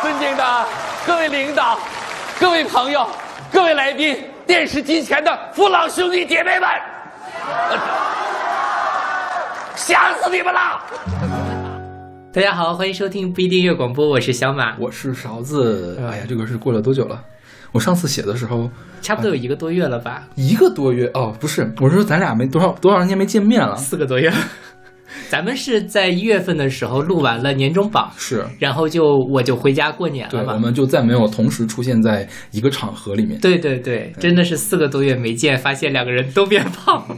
尊敬的各位领导、各位朋友、各位来宾、电视机前的父老兄弟姐妹们，呃想死你们了！大家好，欢迎收听不一定乐广播，我是小马，我是勺子。哎呀，这个是过了多久了？我上次写的时候，差不多有一个多月了吧？一个多月哦，不是，我是说咱俩没多少多少年没见面了，四个多月。咱们是在一月份的时候录完了年终榜，是，然后就我就回家过年了，嘛。我们就再没有同时出现在一个场合里面。对对对，真的是四个多月没见，发现两个人都变胖了，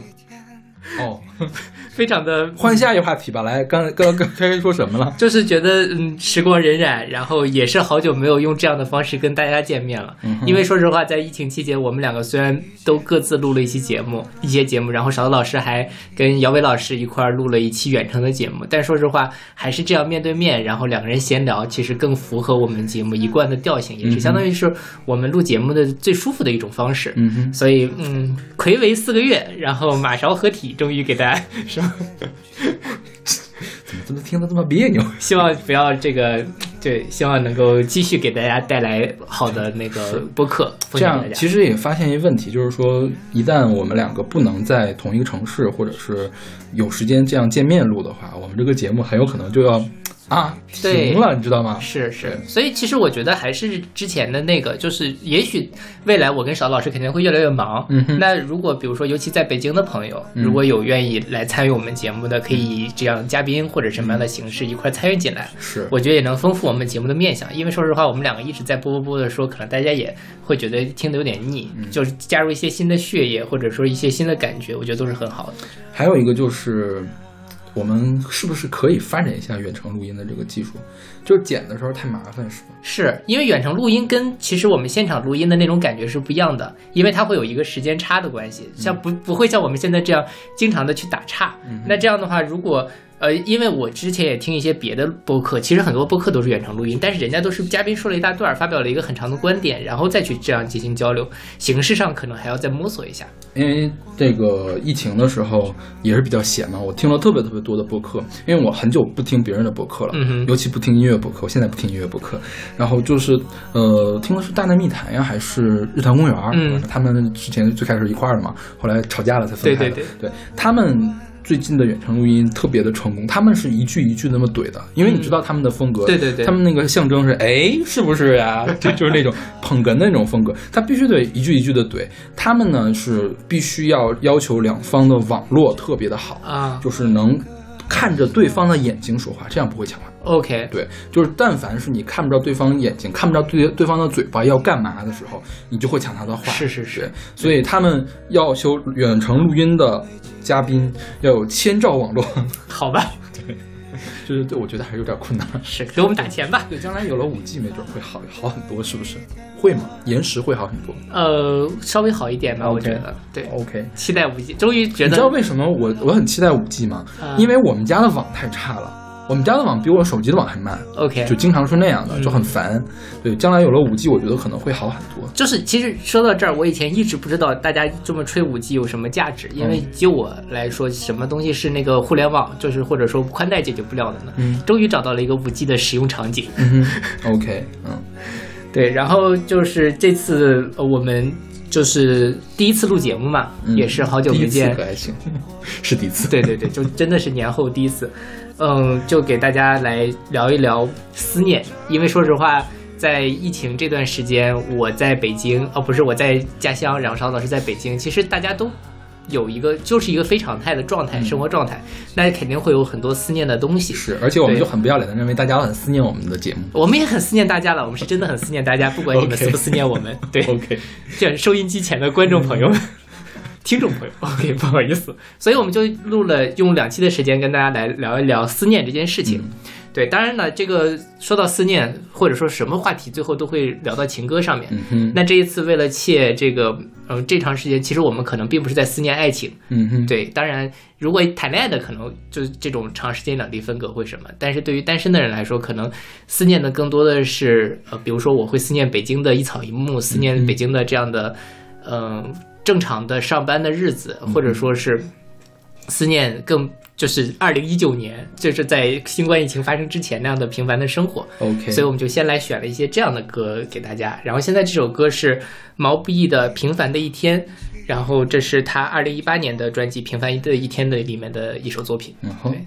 哦，非常的换下一个话题吧。来，刚刚刚开说什么了？就是觉得嗯，时光荏苒，然后也是好久没有用这样的方式跟大家见面了。嗯因为说实话，在疫情期间，我们两个虽然都各自录了一期节目，一些节目，然后勺子老师还跟姚伟老师一块儿录了一期远程的节目，但说实话，还是这样面对面，然后两个人闲聊，其实更符合我们节目一贯的调性，也是相当于是我们录节目的最舒服的一种方式。嗯哼，所以，嗯，暌违四个月，然后马勺合体，终于给大家 怎么怎么听得这么别扭？希望不要这个，对，希望能够继续给大家带来好的那个播客，这样。其实也发现一个问题，就是说，一旦我们两个不能在同一个城市，或者是有时间这样见面录的话，我们这个节目很有可能就要啊对停了，你知道吗？是是，所以其实我觉得还是之前的那个，就是也许未来我跟邵老师肯定会越来越忙。嗯哼那如果比如说，尤其在北京的朋友，嗯如果有愿意来参与我们节目的，可以以这样嘉宾或者什么样的形式一块参与进来。是，我觉得也能丰富我们节目的面相，因为说实话，我们两个一直在播播播的说，可能大家也会觉得听得有点腻，就是加入一些新的血液，或者说一些新的感觉，我觉得都是很好的。还有一个就是，我们是不是可以发展一下远程录音的这个技术？就是剪的时候太麻烦，是吗？是因为远程录音跟其实我们现场录音的那种感觉是不一样的，因为它会有一个时间差的关系，像不不会像我们现在这样经常的去打岔。那这样的话，如果呃，因为我之前也听一些别的播客，其实很多播客都是远程录音，但是人家都是嘉宾说了一大段，发表了一个很长的观点，然后再去这样进行交流，形式上可能还要再摸索一下。因为这个疫情的时候也是比较闲嘛，我听了特别特别多的播客，因为我很久不听别人的播客了，嗯哼尤其不听音乐播客，我现在不听音乐播客，然后就是呃，听的是大内密谈呀，还是日坛公园？嗯他们之前最开始一块儿的嘛，后来吵架了才分开的。对对对他们。最近的远程录音特别的成功，他们是一句一句那么怼的，因为你知道他们的风格，对对对他们那个象征是哎，是不是呀？就就是那种捧哏的那种风格，他必须得一句一句的怼。他们呢是必须要要求两方的网络特别的好，啊就是能看着对方的眼睛说话，这样不会抢话。OK，对，就是但凡是你看不着对方眼睛，看不着对对方的嘴巴要干嘛的时候，你就会抢他的话。是是是，所以他们要求远程录音的嘉宾要有千兆网络，好吧，对就是对我觉得还是有点困难。是给我们打钱吧。对，将来有了五 G，没准会好好很多，是不是？会吗？延时会好很多。呃，稍微好一点吧我觉得。对，OK，期待五 G，终于觉得你知道为什么我我很期待五 G 吗？啊因为我们家的网太差了，我们家的网比我手机的网还慢，OK，就经常是那样的，嗯就很烦。对，将来有了五 G，我觉得可能会好很多。就是其实说到这儿，我以前一直不知道大家这么吹五 G 有什么价值，因为嗯就我来说，什么东西是那个互联网，就是或者说宽带解决不了的呢？嗯终于找到了一个五 G 的使用场景。嗯，OK，嗯，对，然后就是这次呃我们就是第一次录节目嘛，嗯也是好久第一次没见 是第一次。对对对，就真的是年后第一次，嗯，就给大家来聊一聊思念，因为说实话，在疫情这段时间，我在北京，哦，不是我在家乡，然后邵老师在北京，其实大家都。有一个就是一个非常态的状态，嗯生活状态，那肯定会有很多思念的东西。是，而且我们就很不要脸的认为大家都很思念我们的节目。我们也很思念大家了，我们是真的很思念大家，不管你们思不思念我们。对 OK，这 收音机前的观众朋友们、听众朋友，OK，不好意思，所以我们就录了用两期的时间跟大家来聊一聊思念这件事情。对，当然了，这个说到思念或者说什么话题，最后都会聊到情歌上面。嗯，那这一次为了切这个，嗯、这长时间，其实我们可能并不是在思念爱情。嗯哼，对，当然，如果谈恋爱的，可能就这种长时间两地分隔会什么，但是对于单身的人来说，可能思念的更多的是，呃，比如说我会思念北京的一草一木，思念北京的这样的，嗯、正常的上班的日子，或者说是思念更就是二零一九年，就是在新冠疫情发生之前那样的平凡的生活。OK，所以我们就先来选了一些这样的歌给大家。然后现在这首歌是毛不易的《平凡的一天》，然后这是他二零一八年的专辑《平凡的一天》的里面的一首作品。嗯哼对，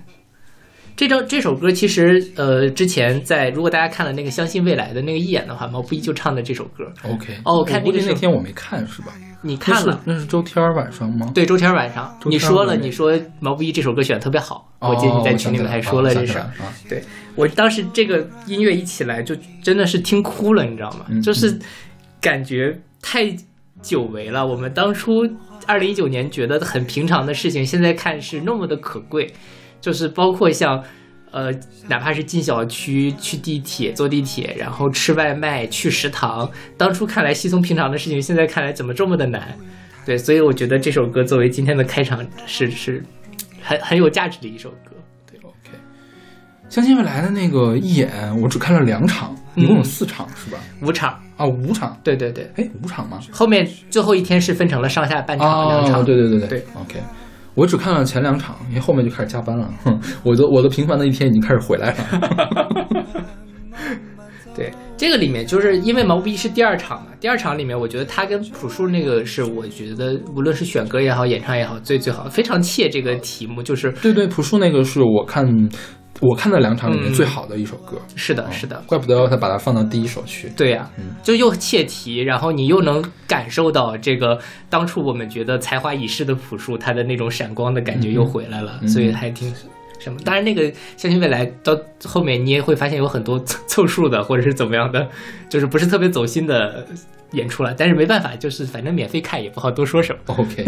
这张这首歌其实呃，之前在如果大家看了那个《相信未来》的那个一眼的话，毛不易就唱的这首歌。OK，哦我看那个那天我没看是吧？你看了？那是周天晚上吗？对，周天晚上你说了，你说毛不易这首歌选的特别好，哦，我记得你在群里面还说了这事。对我当时这个音乐一起来，就真的是听哭了，你知道吗？嗯就是感觉太久违了。我们当初二零一九年觉得很平常的事情，现在看是那么的可贵。就是包括像，呃，哪怕是进小区、去地铁、坐地铁，然后吃外卖、去食堂，当初看来稀松平常的事情，现在看来怎么这么的难？对，所以我觉得这首歌作为今天的开场是是很很有价值的一首歌。对，OK。相信未来的那个一眼，我只看了两场，一共有四场是吧？五场，啊，五场。对对对，哎，五场吗？后面最后一天是分成了上下半场两哦，对。对对对对 OK，我只看了前两场，因为后面就开始加班了。哼，我的我的平凡的一天已经开始回来了。对，这个里面就是因为毛不易是第二场嘛，第二场里面我觉得他跟朴树那个是我觉得无论是选歌也好，演唱也好，最最好，非常切这个题目，就是对对，朴树那个是我看我看到两场里面嗯最好的一首歌。是的，是的，怪不得他把它放到第一首去。对呀、就又切题，然后你又能感受到这个当初我们觉得才华已逝的朴树，他的那种闪光的感觉又回来了，嗯所以还挺什么。当然，那个相信未来到后面你也会发现有很多凑凑数的，或者是怎么样的，就是不是特别走心的演出了。但是没办法，就是反正免费看也不好多说什么。OK，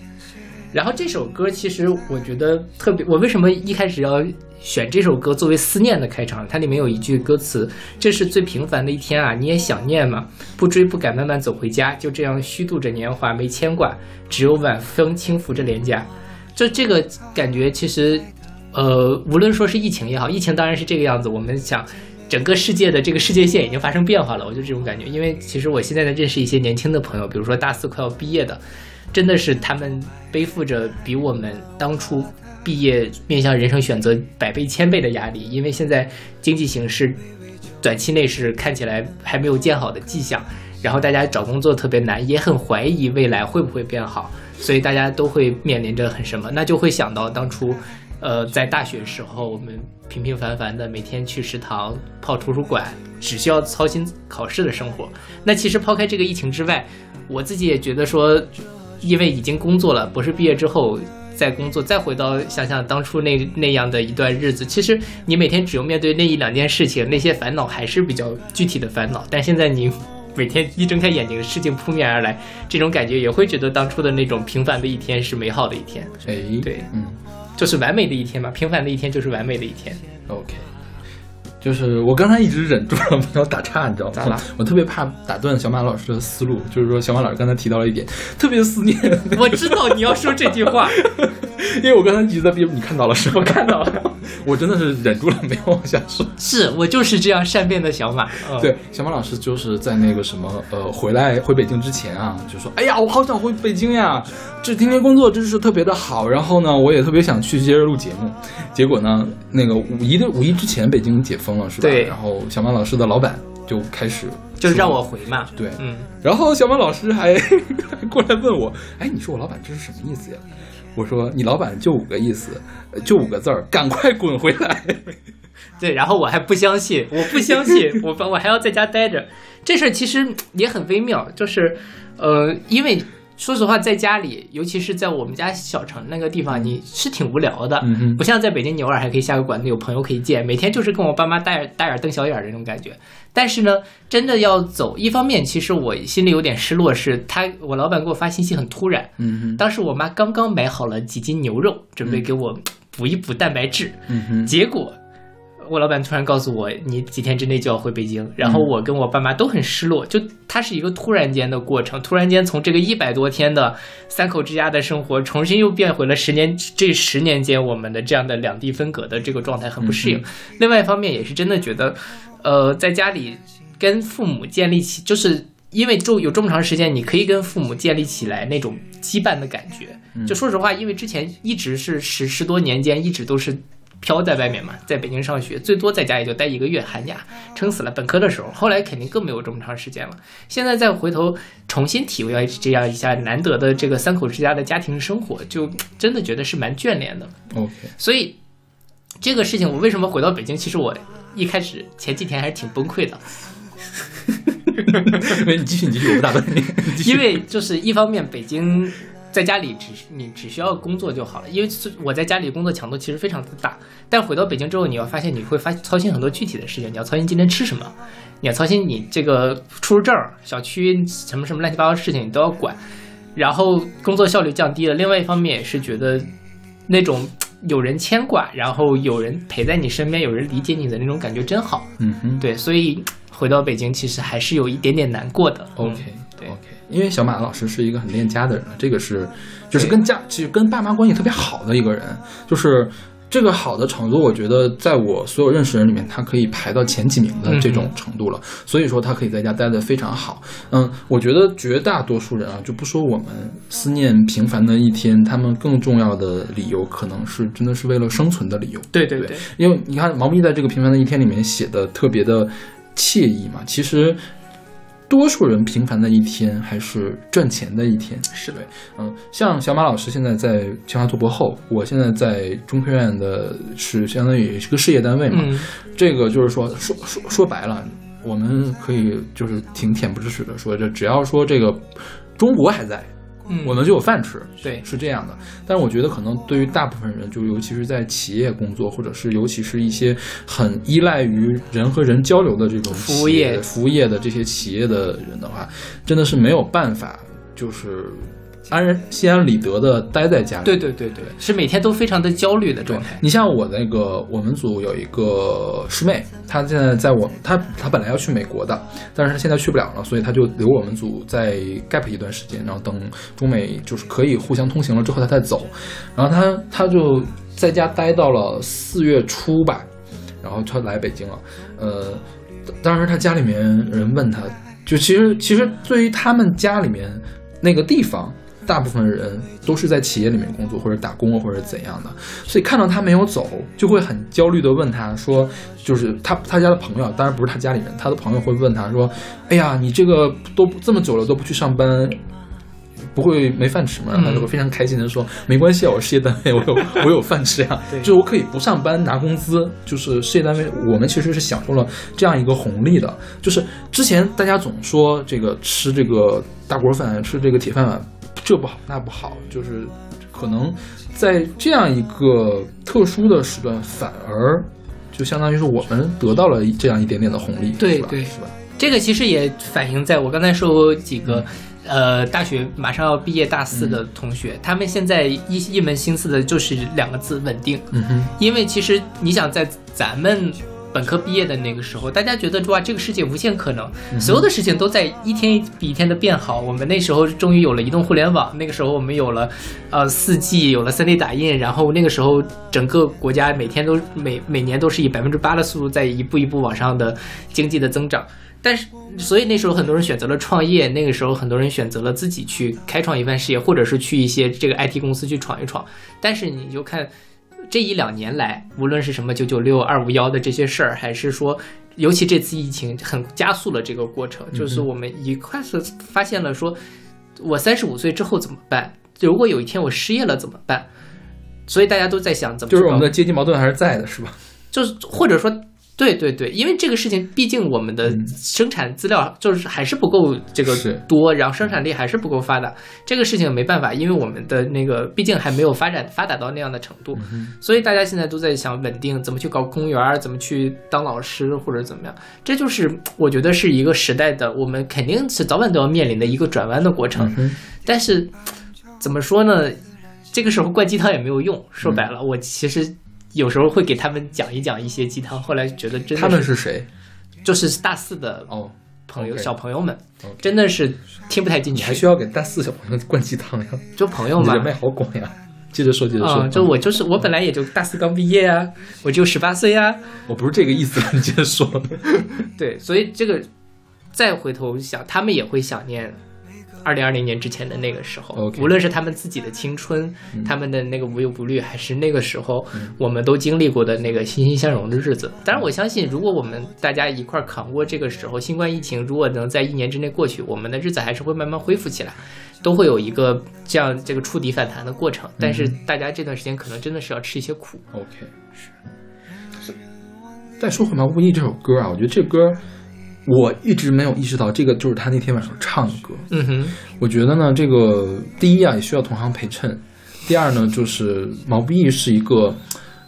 然后这首歌其实我觉得特别，我为什么一开始要选这首歌作为思念的开场？它里面有一句歌词：“这是最平凡的一天啊，你也想念吗？不追不赶，慢慢走回家，就这样虚度着年华，没牵挂，只有晚风轻拂着脸颊。”就这个感觉，其实，呃，无论说是疫情也好，疫情当然是这个样子，我们想。整个世界的这个世界线已经发生变化了，我就这种感觉。因为其实我现在在认识一些年轻的朋友，比如说大四快要毕业的，真的是他们背负着比我们当初毕业面向人生选择百倍千倍的压力，因为现在经济形势短期内是看起来还没有见好的迹象，然后大家找工作特别难，也很怀疑未来会不会变好，所以大家都会面临着很什么，那就会想到当初。呃，在大学时候，我们平平凡凡的每天去食堂、泡图书馆，只需要操心考试的生活。那其实抛开这个疫情之外，我自己也觉得说，因为已经工作了，博士毕业之后再工作，再回到想想当初那那样的一段日子，其实你每天只用面对那一两件事情，那些烦恼还是比较具体的烦恼。但现在你每天一睁开眼睛，事情扑面而来，这种感觉也会觉得当初的那种平凡的一天是美好的一天，哎，对嗯就是完美的一天嘛。平凡的一天就是完美的一天。，OK。就是我刚才一直忍住了没有打岔，你知道吗？咋了？我特别怕打断小马老师的思路，就是说小马老师刚才提到了一点，特别思念，我知道你要说这句话，因为我刚才一直在憋，你看到了是吧？我看到了，我真的是忍住了没有往下说。是我就是这样善变的小马。嗯、对，小马老师就是在那个什么呃回来回北京之前啊，就说哎呀，我好想回北京呀，这天天工作真是特别的好，然后呢，我也特别想去接着录节目。结果呢，那个五一的五一之前北京解封了是吧？对然后小马老师的老板就开始就是让我回嘛。对，嗯，然后小马老师还还 过来问我，哎，你说我老板这是什么意思呀？我说你老板就五个意思，呃就五个字儿，赶快滚回来。对，然后我还不相信，我不相信，我我还要在家待着。这事儿其实也很微妙，就是，呃，因为说实话，在家里，尤其是在我们家小城那个地方，你是挺无聊的，不像在北京，你偶尔还可以下个馆子，有朋友可以见，每天就是跟我爸妈大眼大眼瞪小眼儿那种感觉。但是呢，真的要走，一方面其实我心里有点失落，是他我老板给我发信息很突然，当时我妈刚刚买好了几斤牛肉，准备给我补一补蛋白质，结果我老板突然告诉我，你几天之内就要回北京，然后我跟我爸妈都很失落，就它是一个突然间的过程，突然间从这个一百多天的三口之家的生活，重新又变回了十年这十年间我们的这样的两地分隔的这个状态，很不适应。另外一方面也是真的觉得，呃，在家里跟父母建立起，就是因为就有这么长时间，你可以跟父母建立起来那种羁绊的感觉。就说实话，因为之前一直是十十多年间一直都是飘在外面嘛，在北京上学，最多在家也就待一个月，寒假撑死了。本科的时候，后来肯定更没有这么长时间了。现在再回头重新体会这样一下难得的这个三口之家的家庭生活，就真的觉得是蛮眷恋的。OK，所以这个事情，我为什么回到北京？其实我一开始前几天还是挺崩溃的，你继续，你继续，我不打断你。因为就是一方面北京。在家里只你只需要工作就好了，因为我在家里工作强度其实非常的大，但回到北京之后，你要发现你会发操心很多具体的事情，你要操心今天吃什么，你要操心你这个出入证、小区什么什么乱七八糟的事情你都要管，然后工作效率降低了。另外一方面也是觉得那种有人牵挂，然后有人陪在你身边，有人理解你的那种感觉真好。嗯哼对，所以回到北京其实还是有一点点难过的。，OK 对 OK，因为小马老师是一个很恋家的人，这个是就是跟家其实跟爸妈关系特别好的一个人，就是。这个好的程度，我觉得在我所有认识人里面，他可以排到前几名的这种程度了。所以说，他可以在家待得非常好。嗯，我觉得绝大多数人啊，就不说我们思念平凡的一天，他们更重要的理由可能是真的是为了生存的理由。对对对对，因为你看毛不易在这个平凡的一天里面写的特别的惬意嘛，其实多数人平凡的一天还是赚钱的一天。是的，嗯，像小马老师现在在清华做博后，我现在在中科院的是相当于是个事业单位嘛，嗯，这个就是说说说说白了，我们可以就是挺恬不知耻的说，这只要说这个中国还在，嗯我们就有饭吃。对是这样的。但是我觉得可能对于大部分人，就尤其是在企业工作，或者是尤其是一些很依赖于人和人交流的这种服务业服务业的这些企业的人的话，真的是没有办法，就是安然心安理得的待在家里。对对对对，是每天都非常的焦虑的状态。你像我那个，我们组有一个师妹，她现在在我她她本来要去美国的，但是她现在去不了了，所以她就留我们组在 gap 一段时间，然后等中美就是可以互相通行了之后，她再走。然后她她就在家待到了四月初吧，然后她来北京了。呃，当时她家里面人问她，就其实其实对于他们家里面那个地方。大部分人都是在企业里面工作或者打工或者怎样的，所以看到他没有走，就会很焦虑的问他说，就是他他家的朋友，当然不是他家里人，他的朋友会问他说，哎呀，你这个都这么久了都不去上班，不会没饭吃吗？然后他就会非常开心的说，没关系啊，我事业单位我有我有饭吃呀，对就是我可以不上班拿工资，就是事业单位我们其实是享受了这样一个红利的，就是之前大家总说这个吃这个大锅饭，吃这个铁饭碗。这不好那不好，就是可能在这样一个特殊的时段，反而就相当于是我们得到了这样一点点的红利，对对是吧？这个其实也反映在我刚才说过几个。呃，大学马上要毕业大四的同学，他们现在一一门心思的就是两个字：稳定。嗯哼，因为其实你想，在咱们本科毕业的那个时候，大家觉得哇，这个世界无限可能，所有的事情都在一天比一天的变好。我们那时候终于有了移动互联网，那个时候我们有了呃四 G，有了 3D 打印，然后那个时候整个国家每天都每每年都是以百分之八的速度在一步一步往上的经济的增长。但是，所以那时候很多人选择了创业，那个时候很多人选择了自己去开创一番事业，或者是去一些这个 IT 公司去闯一闯。但是你就看这一两年来，无论是什么九九六、二五幺的这些事儿，还是说，尤其这次疫情很加速了这个过程，就是我们一快速发现了说，我三十五岁之后怎么办？如果有一天我失业了怎么办？所以大家都在想怎么就是我们的阶级矛盾还是在的，是吧？就是或者说，对对对，因为这个事情，毕竟我们的生产资料就是还是不够这个多，然后生产力还是不够发达。这个事情没办法，因为我们的那个毕竟还没有发展发达到那样的程度，所以大家现在都在想稳定，怎么去搞公园儿，怎么去当老师或者怎么样。这就是我觉得是一个时代的，我们肯定是早晚都要面临的一个转弯的过程。嗯但是怎么说呢？这个时候灌鸡汤也没有用。说白了，我其实有时候会给他们讲一讲一些鸡汤，后来觉得真的他们是谁？就是大四的哦，朋友小朋友们真的是听不太进你去。还需要给大四小朋友灌鸡汤呀？就朋友嘛人，脉好广呀！接着说，接着说。啊、就我就是我本来也就大四刚毕业啊，我就十八岁啊，我不是这个意思，你接着说。对，所以这个再回头想，他们也会想念二零二零年之前的那个时候无论是他们自己的青春，他们的那个无忧无虑，还是那个时候我们都经历过的那个欣欣向荣的日子。当然，我相信，如果我们大家一块儿扛过这个时候，新冠疫情如果能在一年之内过去，我们的日子还是会慢慢恢复起来，都会有一个这样这个触底反弹的过程。但是大家这段时间可能真的是要吃一些苦。OK，是。再说回毛不易这首歌啊，我觉得这歌我一直没有意识到，这个就是他那天晚上唱的歌。嗯哼，我觉得呢，这个第一啊，也需要同行陪衬；第二呢，就是毛不易是一个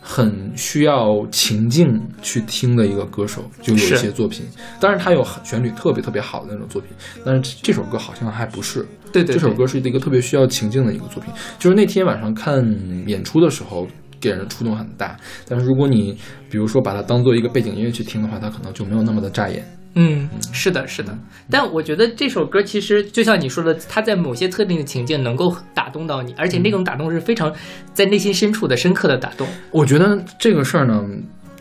很需要情境去听的一个歌手，就有一些作品，当然他有很旋律特别特别好的那种作品，但是这首歌好像还不是。对对对这首歌是一个特别需要情境的一个作品。就是那天晚上看演出的时候，给人的触动很大。但是如果你比如说把它当做一个背景音乐去听的话，它可能就没有那么的扎眼。嗯，是的，是的。但我觉得这首歌其实就像你说的，它在某些特定的情境能够打动到你，而且那种打动是非常在内心深处的深刻的打动。我觉得这个事儿呢，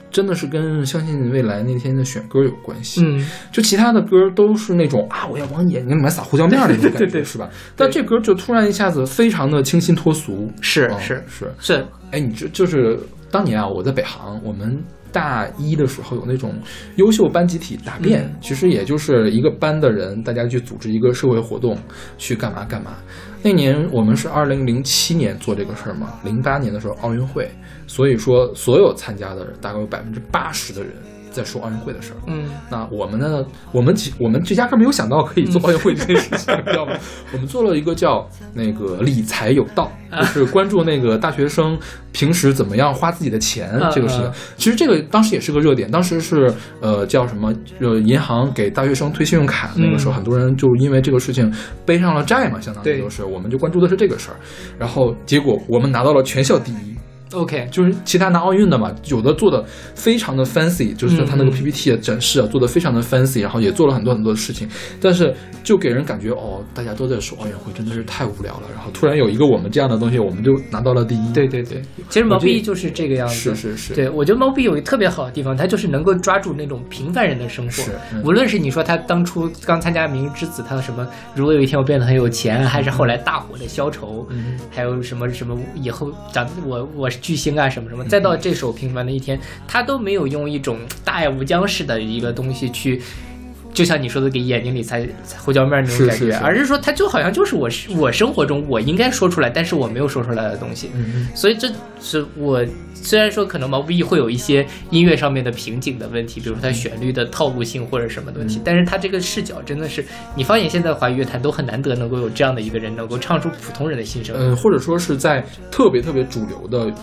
真的是跟相信未来那天的选歌有关系。嗯，就其他的歌都是那种啊，我要往眼睛里面撒胡椒面儿那种感觉，对对对是吧？但这歌就突然一下子非常的清新脱俗。嗯是是是，是，哎，你这就是当年啊，我在北航，我们大一的时候有那种优秀班集体答辩，嗯其实也就是一个班的人，大家去组织一个社会活动，去干嘛干嘛。那年我们是二零零七年做这个事儿嘛，零八年的时候奥运会，所以说所有参加的人大概有百分之八十的人在说奥运会的事儿。嗯那我们呢？我们其我们这压根儿没有想到可以做奥运会这件事情，你知道吗？我们做了一个叫那个理财有道，就是关注那个大学生平时怎么样花自己的钱嗯这个事情嗯。其实这个当时也是个热点，当时是呃叫什么呃银行给大学生推信用卡，那个时候嗯很多人就因为这个事情背上了债嘛，相当于就是我们就关注的是这个事儿，然后结果我们拿到了全校第一。，OK，就是其他拿奥运的嘛，有的做的非常的 fancy，就是他那个嗯 PPT 的展示啊，做的非常的 fancy，然后也做了很多很多的事情，但是就给人感觉哦，大家都在说奥运会，真的是太无聊了。然后突然有一个我们这样的东西，我们就拿到了第一。对对对，其实毛不易就是这个样子。是是是，对，我觉得毛不易有一个特别好的地方，他就是能够抓住那种平凡人的生活。无论是你说他当初刚参加《明日之子》，他的什么如果有一天我变得很有钱，还是后来大火的消愁，嗯还有什么什么以后长我我是巨星啊什么什么，再到这首《平凡的一天》，他都没有用一种大爱无疆式的一个东西去。就像你说的，给眼睛里擦擦胡椒面那种感觉，是是是而是说他就好像就是我是我生活中我应该说出来，但是我没有说出来的东西。嗯所以这是我虽然说可能毛不易会有一些音乐上面的瓶颈的问题，比如说它旋律的套路性或者什么问题，嗯但是他这个视角真的是你放眼现在华语乐坛都很难得能够有这样的一个人能够唱出普通人的心声。嗯，或者说是在特别特别主流的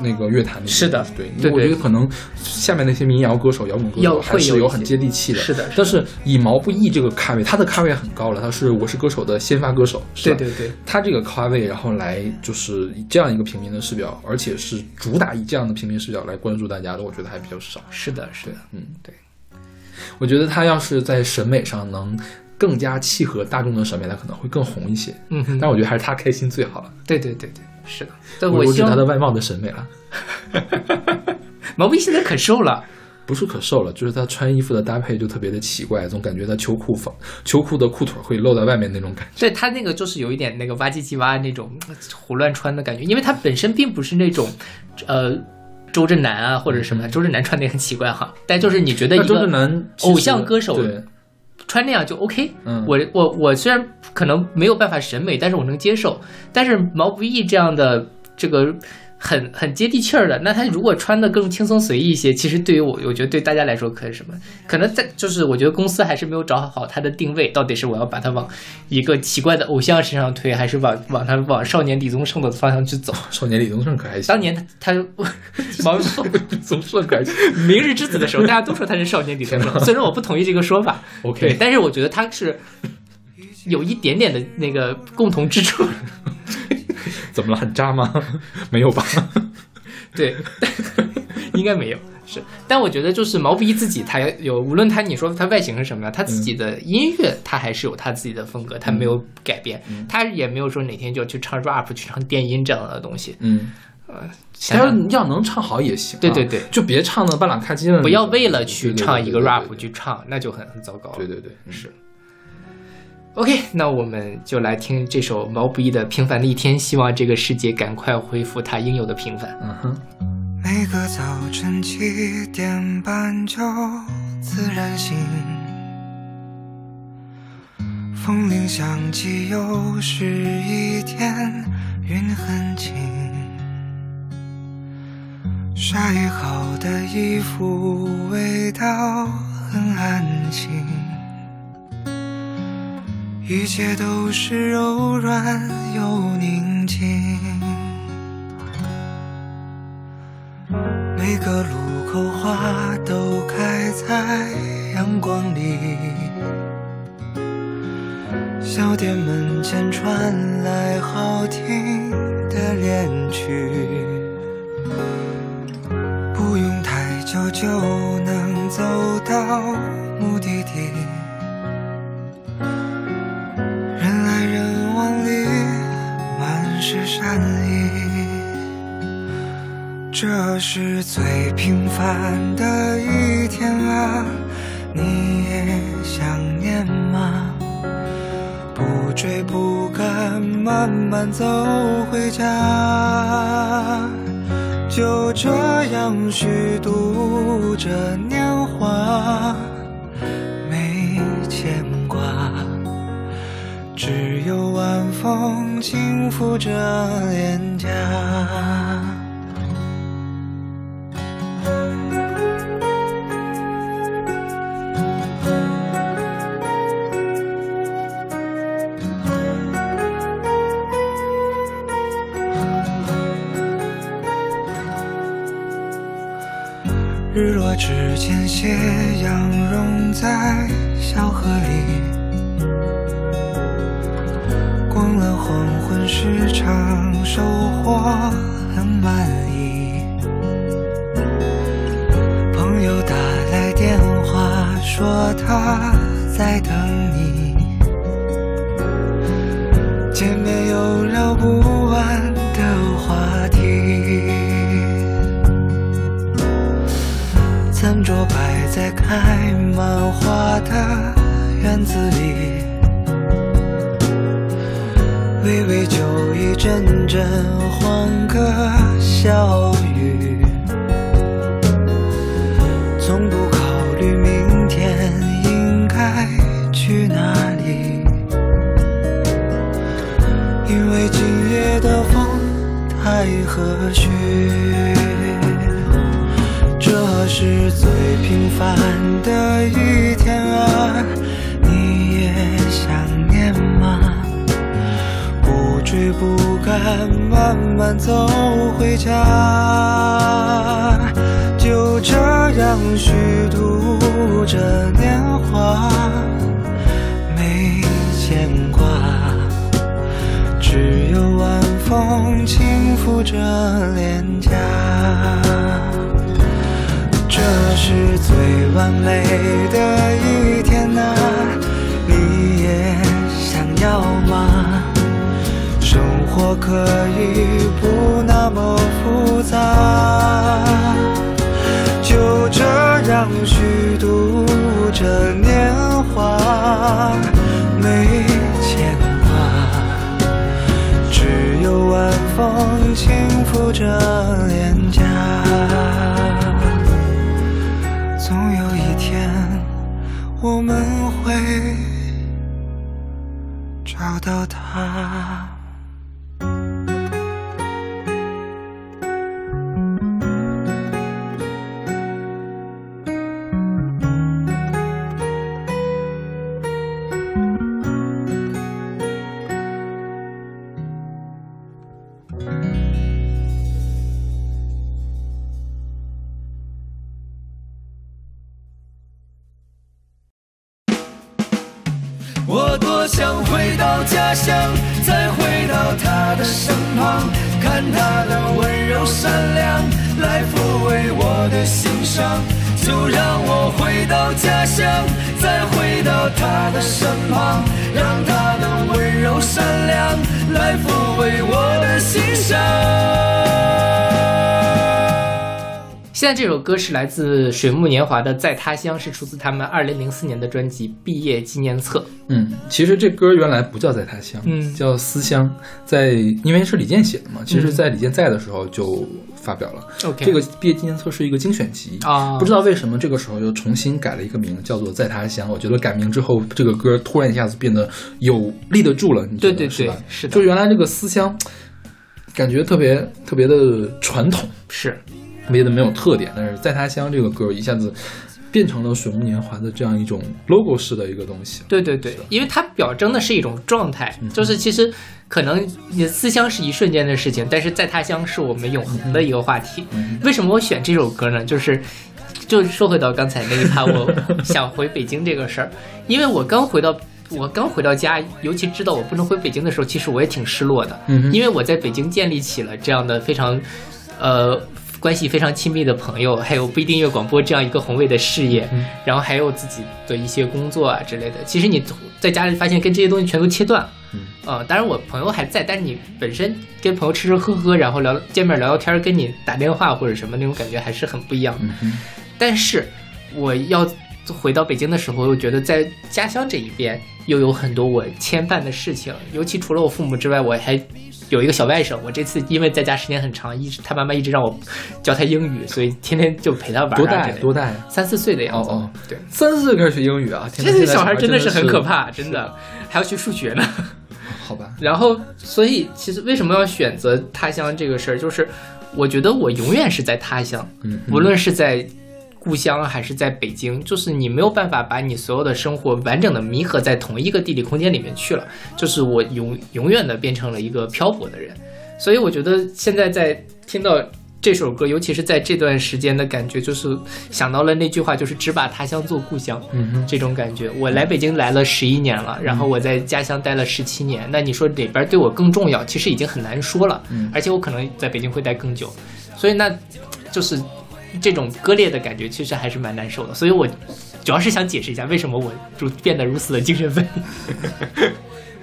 那个乐坛里面，是的对，因对为我觉得可能下面那些民谣歌手、摇滚歌手还是有很接地气的，是的但是以毛不易这个咖位，他的咖位很高了，他是我是歌手的先发歌手，是吧？对对对，他这个咖位，然后来就是以这样一个平民的视角，而且是主打以这样的平民视角来关注大家的，我觉得还比较少。是的，是的，嗯，对。我觉得他要是在审美上能更加契合大众的审美，他可能会更红一些。嗯哼，但我觉得还是他开心最好了。对对对对，是的。但我指希望他的外貌的审美了，毛不易现在可瘦了，不是可瘦了，就是他穿衣服的搭配就特别的奇怪，总感觉他秋裤放秋裤的裤腿会露在外面那种感觉。对他那个就是有一点那个哇唧唧哇那种呃胡乱穿的感觉，因为他本身并不是那种，呃，周震南啊或者什么，周震南穿的也很奇怪哈，但就是你觉得一那周震个南偶像歌手对，穿那样就 OK，嗯我我我虽然可能没有办法审美，但是我能接受。但是毛不易这样的这个很很接地气儿的，那他如果穿的更轻松随意一些，其实对于我，我觉得对大家来说可以什么？可能在就是我觉得公司还是没有找好他的定位，到底是我要把他往一个奇怪的偶像身上推，还是往往他往少年李宗盛的方向去走？少年李宗盛可还行，当年他他毛 李宗盛可还行。明日之子的时候，大家都说他是少年李宗盛，虽然我不同意这个说法 OK 对，但是我觉得他是有一点点的那个共同之处，怎么了？很渣吗？没有吧？对，应该没有是，但我觉得就是毛不易自己，他有无论他你说他外形是什么样，他自己的音乐他还是有他自己的风格，他没有改变，他也没有说哪天就要去唱 rap 去唱电音这样的东西，嗯，呃，想但想是要能唱好也行啊、对对对。就别唱那半拉咔叽的，不要为了去唱一个 rap 对去唱，那就很很糟糕了。对对对，嗯。是。OK，那我们就来听这首毛不易的《平凡的一天》，希望这个世界赶快恢复它应有的平凡。嗯哼，每个早晨七点半就自然醒，风铃响起，又是一天，云很轻，晒好的衣服味道很安心。一切都是柔软又宁静，每个路口花都开在阳光里，小店门前传来好听的恋曲，不用太久就能走到目的地。是善意，这是最平凡的一天啊，你也想念吗？不追不赶，慢慢走回家，就这样虚度着年华，只有晚风轻拂着脸颊。日落之前，斜阳融在小河里。逛了黄昏市场，收获很满意。朋友打来电话说他在等你，见面有聊不完的话题。餐桌摆在开满花的院子里。酒意，阵阵欢歌笑语，从不考虑明天应该去哪里，因为今夜的风太和煦。这是最平凡的一天啊，不敢，慢慢走回家，就这样虚度着年华，没牵挂，只有晚风轻拂着脸颊。这是最完美的一天啊，你也想要？可以不那么复杂，就这样虚度着年华，没牵挂，只有晚风轻拂着脸这首歌是来自水木年华的《在他乡》，是出自他们二零零四年的专辑《毕业纪念册》。嗯，其实这歌原来不叫在他乡，嗯。叫思乡，在因为是李健写的嘛，其实，在李健在的时候就发表了。OK 这个毕业纪念册是一个精选集啊不知道为什么这个时候又重新改了一个名，叫做在他乡。我觉得改名之后，这个歌突然一下子变得有立得住了，你觉得对对对是的。就原来这个思乡，感觉特别特别的传统，是，特别的没有特点，但是在他乡这个歌一下子变成了水木年华的这样一种 logo 式的一个东西。对对对，因为它表征的是一种状态，就是其实可能你的思乡是一瞬间的事情，但是在他乡是我们永恒的一个话题。为什么我选这首歌呢？就是。就说回到刚才那一趴，我 想回北京这个事儿，因为我刚回到我刚回到家，尤其知道我不能回北京的时候，其实我也挺失落的，嗯因为我在北京建立起了这样的非常，呃。关系非常亲密的朋友，还有不一定乐广播这样一个宏伟的事业，然后还有自己的一些工作啊之类的。其实你在家里发现跟这些东西全都切断了，嗯，呃，当然我朋友还在，但是你本身跟朋友吃吃喝喝，然后聊见面聊聊天，跟你打电话或者什么那种感觉还是很不一样的。嗯，但是我要回到北京的时候，又觉得在家乡这一边又有很多我牵绊的事情，尤其除了我父母之外，我还有一个小外甥。我这次因为在家时间很长，一直他妈妈一直让我教他英语，所以天天就陪他玩、啊。多大呀多大呀？三四岁的样子。哦哦对，三四岁开始学英语啊！天哪这现在小孩真的是是很可。怕，真的还要学数学呢。好吧，然后，所以其实为什么要选择他乡这个事儿，就是我觉得我永远是在他乡，嗯，无论是在故乡还是在北京，就是你没有办法把你所有的生活完整的弥合在同一个地理空间里面去了，就是我永永远的变成了一个漂泊的人。所以我觉得现在在听到这首歌，尤其是在这段时间的感觉，就是想到了那句话，就是只把他乡做故乡。嗯哼，这种感觉。我来北京来了十一年了，然后我在家乡待了十七年。那你说哪边对我更重要？其实已经很难说了。嗯而且我可能在北京会待更久，所以那就是这种割裂的感觉，其实还是蛮难受的。所以我主要是想解释一下，为什么我就变得如此的精神分裂。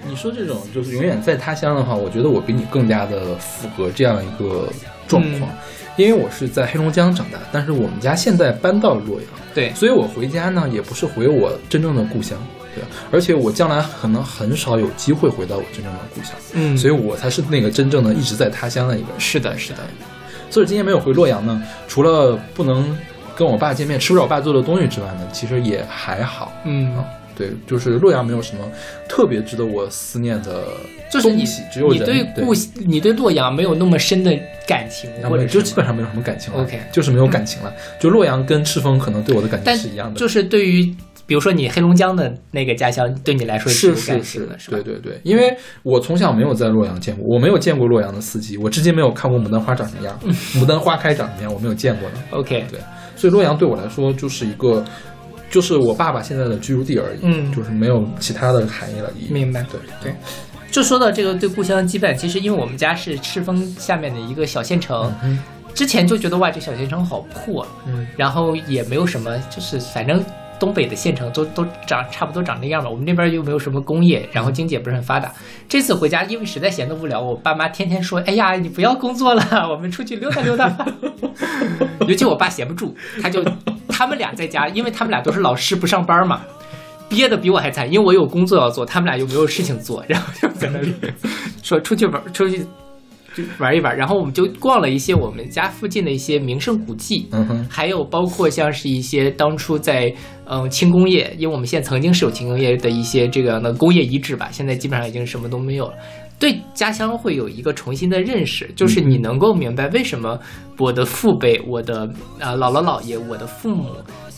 你说这种就是永远在他乡的话，我觉得我比你更加的符合这样一个状况，因为我是在黑龙江长大，但是我们家现在搬到洛阳，对，所以我回家呢也不是回我真正的故乡，对，而且我将来可能很少有机会回到我真正的故乡，嗯所以我才是那个真正的一直在他乡的一个人。是的，是的，所以今天没有回洛阳呢，除了不能跟我爸见面，吃不了我爸做的东西之外呢，其实也还好。嗯啊，对，就是洛阳没有什么特别值得我思念的就是你东西，只有你对故你对洛阳没有那么深的感情，或者就基本上没有什么感情了 OK 就是没有感情了。就洛阳跟赤峰可能对我的感情是一样的，就是对于比如说你黑龙江的那个家乡，对你来说是是是的，是吧？对？对对，因为我从小没有在洛阳见过，我没有见过洛阳的四季，我至今没有看过牡丹花长什么样，牡丹花开长什么样，我没有见过的。OK，对，所以洛阳对我来说就是一个，就是我爸爸现在的居住地而已，嗯。就是没有其他的含义了。明白对。对。就说到这个对故乡的羁绊，其实因为我们家是赤峰下面的一个小县城，嗯之前就觉得哇，这小县城好破，嗯，然后也没有什么，就是反正东北的县城都都长差不多长那样吧。我们那边又没有什么工业，然后经济也不是很发达。这次回家，因为实在闲得无聊，我爸妈天天说：“哎呀，你不要工作了，我们出去溜达溜达吧。”尤其我爸闲不住，他就他们俩在家，因为他们俩都是老师，不上班嘛。憋得比我还惨，因为我有工作要做，他们俩又没有事情做，然后就在那里 说出去玩，出去就玩一玩。然后我们就逛了一些我们家附近的一些名胜古迹，嗯哼，还有包括像是一些当初在嗯轻工业，因为我们现在曾经是有轻工业的一些这个的工业遗址吧，现在基本上已经什么都没有了。对家乡会有一个重新的认识，就是你能够明白为什么我的父辈、我的啊、姥姥姥爷、我的父母，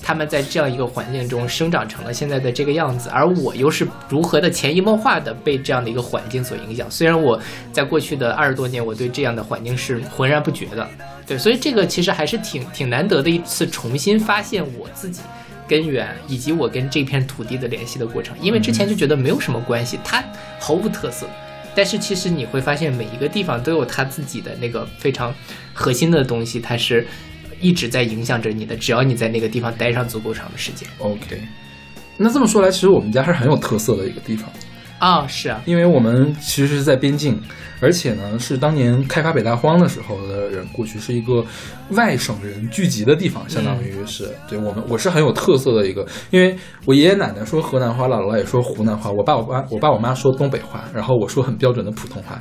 他们在这样一个环境中生长成了现在的这个样子，而我又是如何的潜移默化的被这样的一个环境所影响。虽然我在过去的二十多年，我对这样的环境是浑然不觉的，对，所以这个其实还是挺挺难得的一次重新发现我自己根源以及我跟这片土地的联系的过程。因为之前就觉得没有什么关系，它毫无特色。但是其实你会发现，每一个地方都有它自己的那个非常核心的东西，它是一直在影响着你的。只要你在那个地方待上足够长的时间 OK。那这么说来，其实我们家是很有特色的一个地方。啊、是啊，因为我们其实是在边境，而且呢是当年开发北大荒的时候的人过去，是一个外省人聚集的地方，相当于是、对我们我是很有特色的一个，因为我爷爷奶奶说河南话，姥姥也说湖南话，我爸我妈我爸我妈说东北话，然后我说很标准的普通话。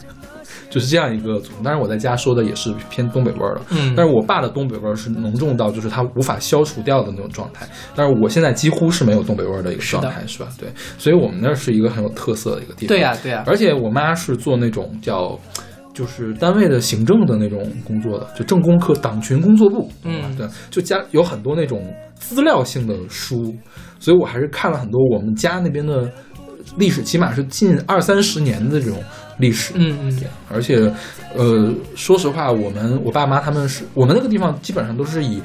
就是这样一个组成，当然我在家说的也是偏东北味儿的，嗯。但是我爸的东北味儿是浓重到就是他无法消除掉的那种状态，但是我现在几乎是没有东北味儿的一个状态，是吧？对，所以我们那儿是一个很有特色的一个地方。对呀、对呀、而且我妈是做那种叫，就是单位的行政的那种工作的，就政工科党群工作部，嗯。对，就家有很多那种资料性的书，所以我还是看了很多我们家那边的历史，起码是近二三十年的这种历史，嗯嗯。对，而且，呃，说实话，我们我爸妈他们是我们那个地方基本上都是以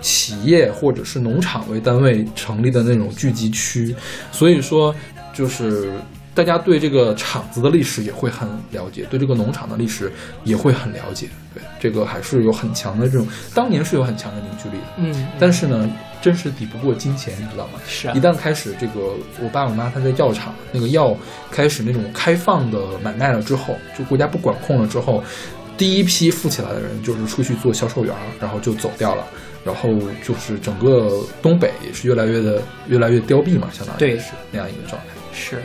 企业或者是农场为单位成立的那种聚集区，所以说就是大家对这个厂子的历史也会很了解，对这个农场的历史也会很了解，对这个还是有很强的这种，当年是有很强的凝聚力的，嗯，但是呢，真是抵不过金钱，你知道吗？是啊一，旦开始这个，我爸我妈他在药厂那个药开始那种开放的买卖了之后，就国家不管控了之后，第一批富起来的人就是出去做销售员儿，然后就走掉了。然后就是整个东北也是越来越的越来越凋敝嘛，相当于对是那样一个状态。是。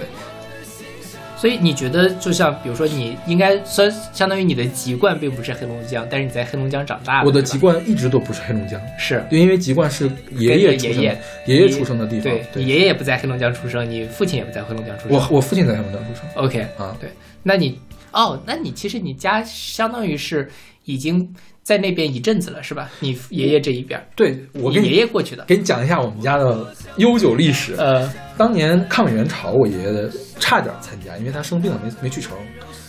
所以你觉得，就像比如说，你应该相相当于你的籍贯并不是黑龙江，但是你在黑龙江长大的，我的籍贯一直都不是黑龙江，是。因为籍贯是爷爷的爷爷爷爷出生的地方。对你爷爷也不在黑龙江出生，你父亲也不在黑龙江出生。我我父亲在黑龙江出生。OK，啊，对，那你哦，那你其实你家相当于是已经在那边一阵子了，是吧？你爷爷这一边，对我跟爷爷过去的，给你讲一下我们家的悠久历史。呃，当年抗美援朝，我爷爷差点参加，因为他生病了没没去成。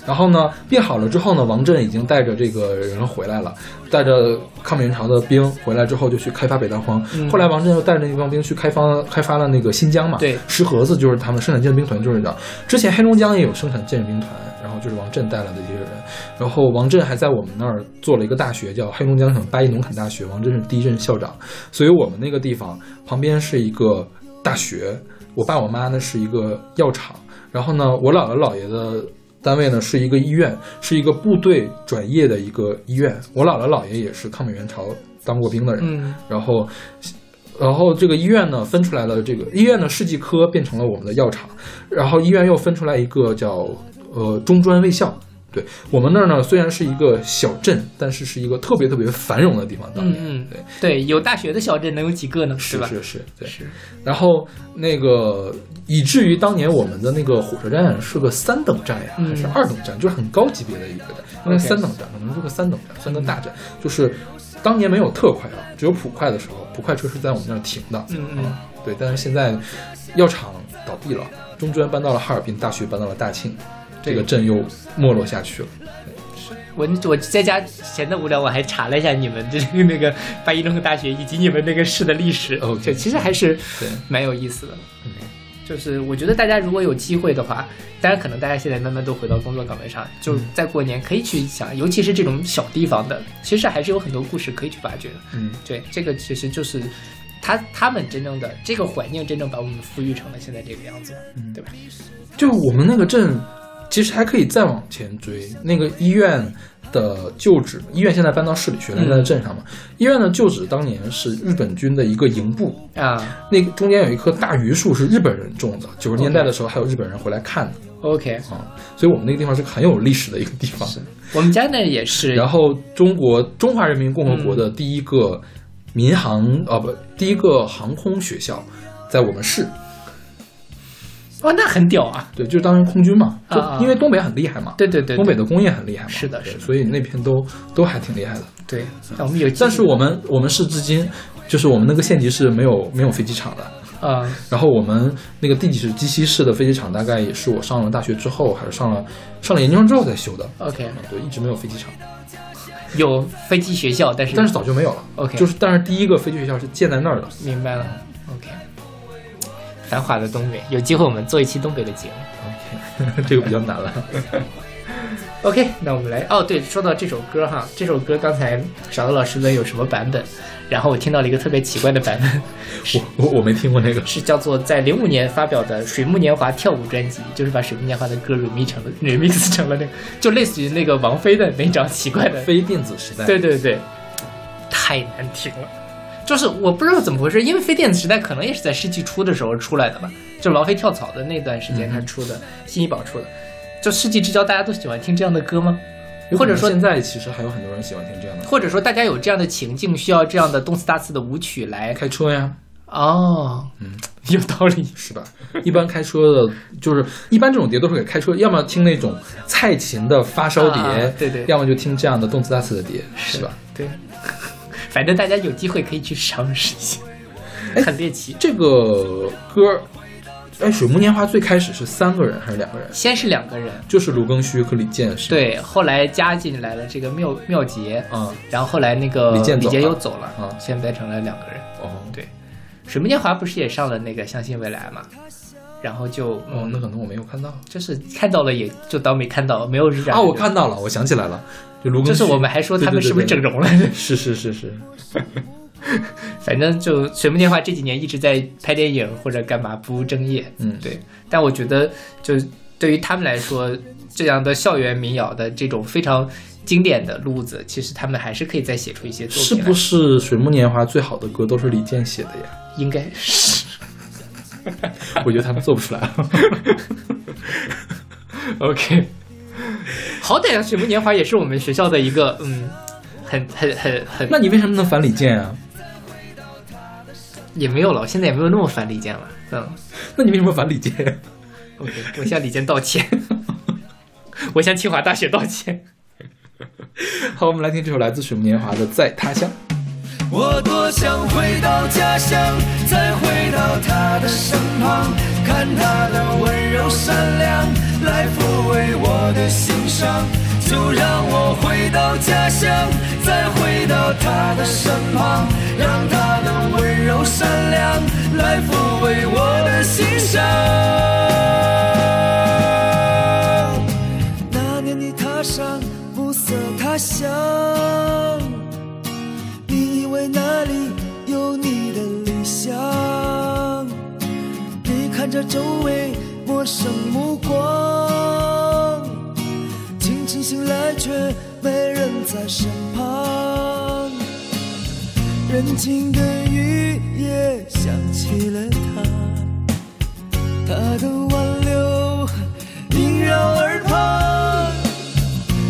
然后呢，病好了之后呢，王震已经带着这个人回来了，带着抗美援朝的兵回来之后，就去开发北大荒。嗯后来王震又带着那帮兵去开发开发了那个新疆嘛，对石河子就是他们生产建设兵团就是这样。之前黑龙江也有生产建设兵团，然后就是王震带来的这些人。然后王震还在我们那儿做了一个大学，叫黑龙江省八一农垦大学，王震是第一任校长。所以我们那个地方旁边是一个大学，我爸我妈呢是一个药厂，然后呢，我姥姥姥爷的单位呢是一个医院，是一个部队转业的一个医院。我姥姥姥爷也是抗美援朝当过兵的人，嗯然后。然后这个医院呢分出来了，这个医院的试剂科变成了我们的药厂，然后医院又分出来一个叫呃中专卫校。对我们那儿呢，虽然是一个小镇，但是是一个特别特别繁荣的地方。当年，嗯嗯，对，对，有大学的小镇能有几个呢？是吧？是是，对。是，然后那个以至于当年我们的那个火车站是个三等站呀，嗯还是二等站，就是很高级别的一个站，因为三等站可能是个三等站，三个大站，就是当年没有特快啊，只有普快的时候，普快车是在我们那儿停的，嗯嗯啊，对，但是现在药厂倒闭了，中专搬到了哈尔滨，大学搬到了大庆，这个镇又没落下去了。我我在家闲的无聊，我还查了一下你们这个 那个八一农垦大学以及你们那个市的历史，OK 就其实还是蛮有意思的。就是我觉得大家如果有机会的话，当然可能大家现在慢慢都回到工作岗位上，就在过年可以去想，尤其是这种小地方的，其实还是有很多故事可以去发掘的。嗯，对，这个其实就是他他们真正的这个环境，真正把我们富裕成了现在这个样子，嗯对吧？就我们那个镇，其实还可以再往前追。那个医院的旧址，医院现在搬到市里去了，嗯在镇上嘛。医院的旧址当年是日本军的一个营部，啊那个中间有一棵大榆树是日本人种的，九十年代的时候还有日本人回来看的，OK，啊，所以我们那个地方是很有历史的一个地方。我们家那也是，然后中国中华人民共和国的第一个民航啊、不，第一个航空学校在我们市。哇，那很屌啊！对，就是当时空军嘛，就啊啊因为东北很厉害嘛，对对对对东北的工业很厉害嘛，是的是的所以那片都都还挺厉害的。对，那我们有，但是我们我们市至今就是我们那个县级市没有没有飞机场的，啊、然后我们那个地级市鸡西市的飞机场大概也是我上了大学之后，还是上了上了研究生之后才修的，OK，对，一直没有飞机场，有飞机学校，但是但是早就没有了。OK 就是但是第一个飞机学校是建在那儿的。明白了。繁华的东北，有机会我们做一期东北的节目。OK，这个比较难了。OK，那我们来哦，对，说到这首歌哈，这首歌刚才勺子老师问有什么版本，然后我听到了一个特别奇怪的版本，我我我没听过那个，是叫做在零五年发表的《水木年华跳舞专辑》，就是把水木年华的歌 remix 成了 remix 成了那个，就类似于那个王菲的那张奇怪的，非电子时代。对对对，太难听了。就是我不知道怎么回事，因为非电子时代可能也是在世纪初的时候出来的吧，就王菲跳槽的那段时间他出的，新一宝出的。就世纪之交，大家都喜欢听这样的歌吗？或者说现在其实还有很多人喜欢听这样的，或者说大家有这样的情境，需要这样的动次打次的舞曲来开车呀，哦，嗯，有道理。是吧？一般开车的，就是一般这种碟都是给开车，要么听那种蔡琴的发烧碟，啊对对要么就听这样的动次打次的碟，是吧？？对，反正大家有机会可以去尝试一下，很猎奇。这个歌，哎，《水木年华》最开始是三个人还是两个人？先是两个人，就是卢庚戌和李健，是？对，后来加进来了这个妙妙杰，嗯，然后后来那个李健走了又走了，嗯现在变成了两个人。哦，对，水木年华不是也上了那个《相信未来》嘛？然后就哦，嗯，那可能我没有看到就是看到了也就当没看到，没有染啊，我看到了，我想起来了，就卢庚，就是我们还说他们是不是整容了？是是是是，反正就水木年华这几年一直在拍电影或者干嘛不务正业，嗯，对。但我觉得，就对于他们来说，这样的校园民谣的这种非常经典的路子，其实他们还是可以再写出一些作品。是不是《水木年华》最好的歌都是李健写的呀？应该是。我觉得他们做不出来。OK，好歹水木年华也是我们学校的一个嗯，很很很很，那你为什么能反李健啊？也没有了，我现在也没有那么烦李健了。嗯那你为什么反李健？，OK，我向李健道歉，我向清华大学道歉。好，我们来听这首来自水木年华的《在他乡》。我多想回到家乡，再回到他的身旁，看他的温柔善良，来抚慰我的心伤。就让我回到家乡，再回到他的身旁，让他的温柔善良来抚慰我的心伤。那年你踏上暮色他乡。着周围陌生目光，清晨醒来却没人在身旁。人静的雨夜想起了他，他的挽留萦绕耳旁，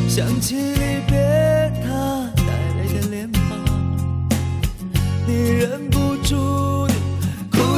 想起离别他带泪的脸庞。你忍不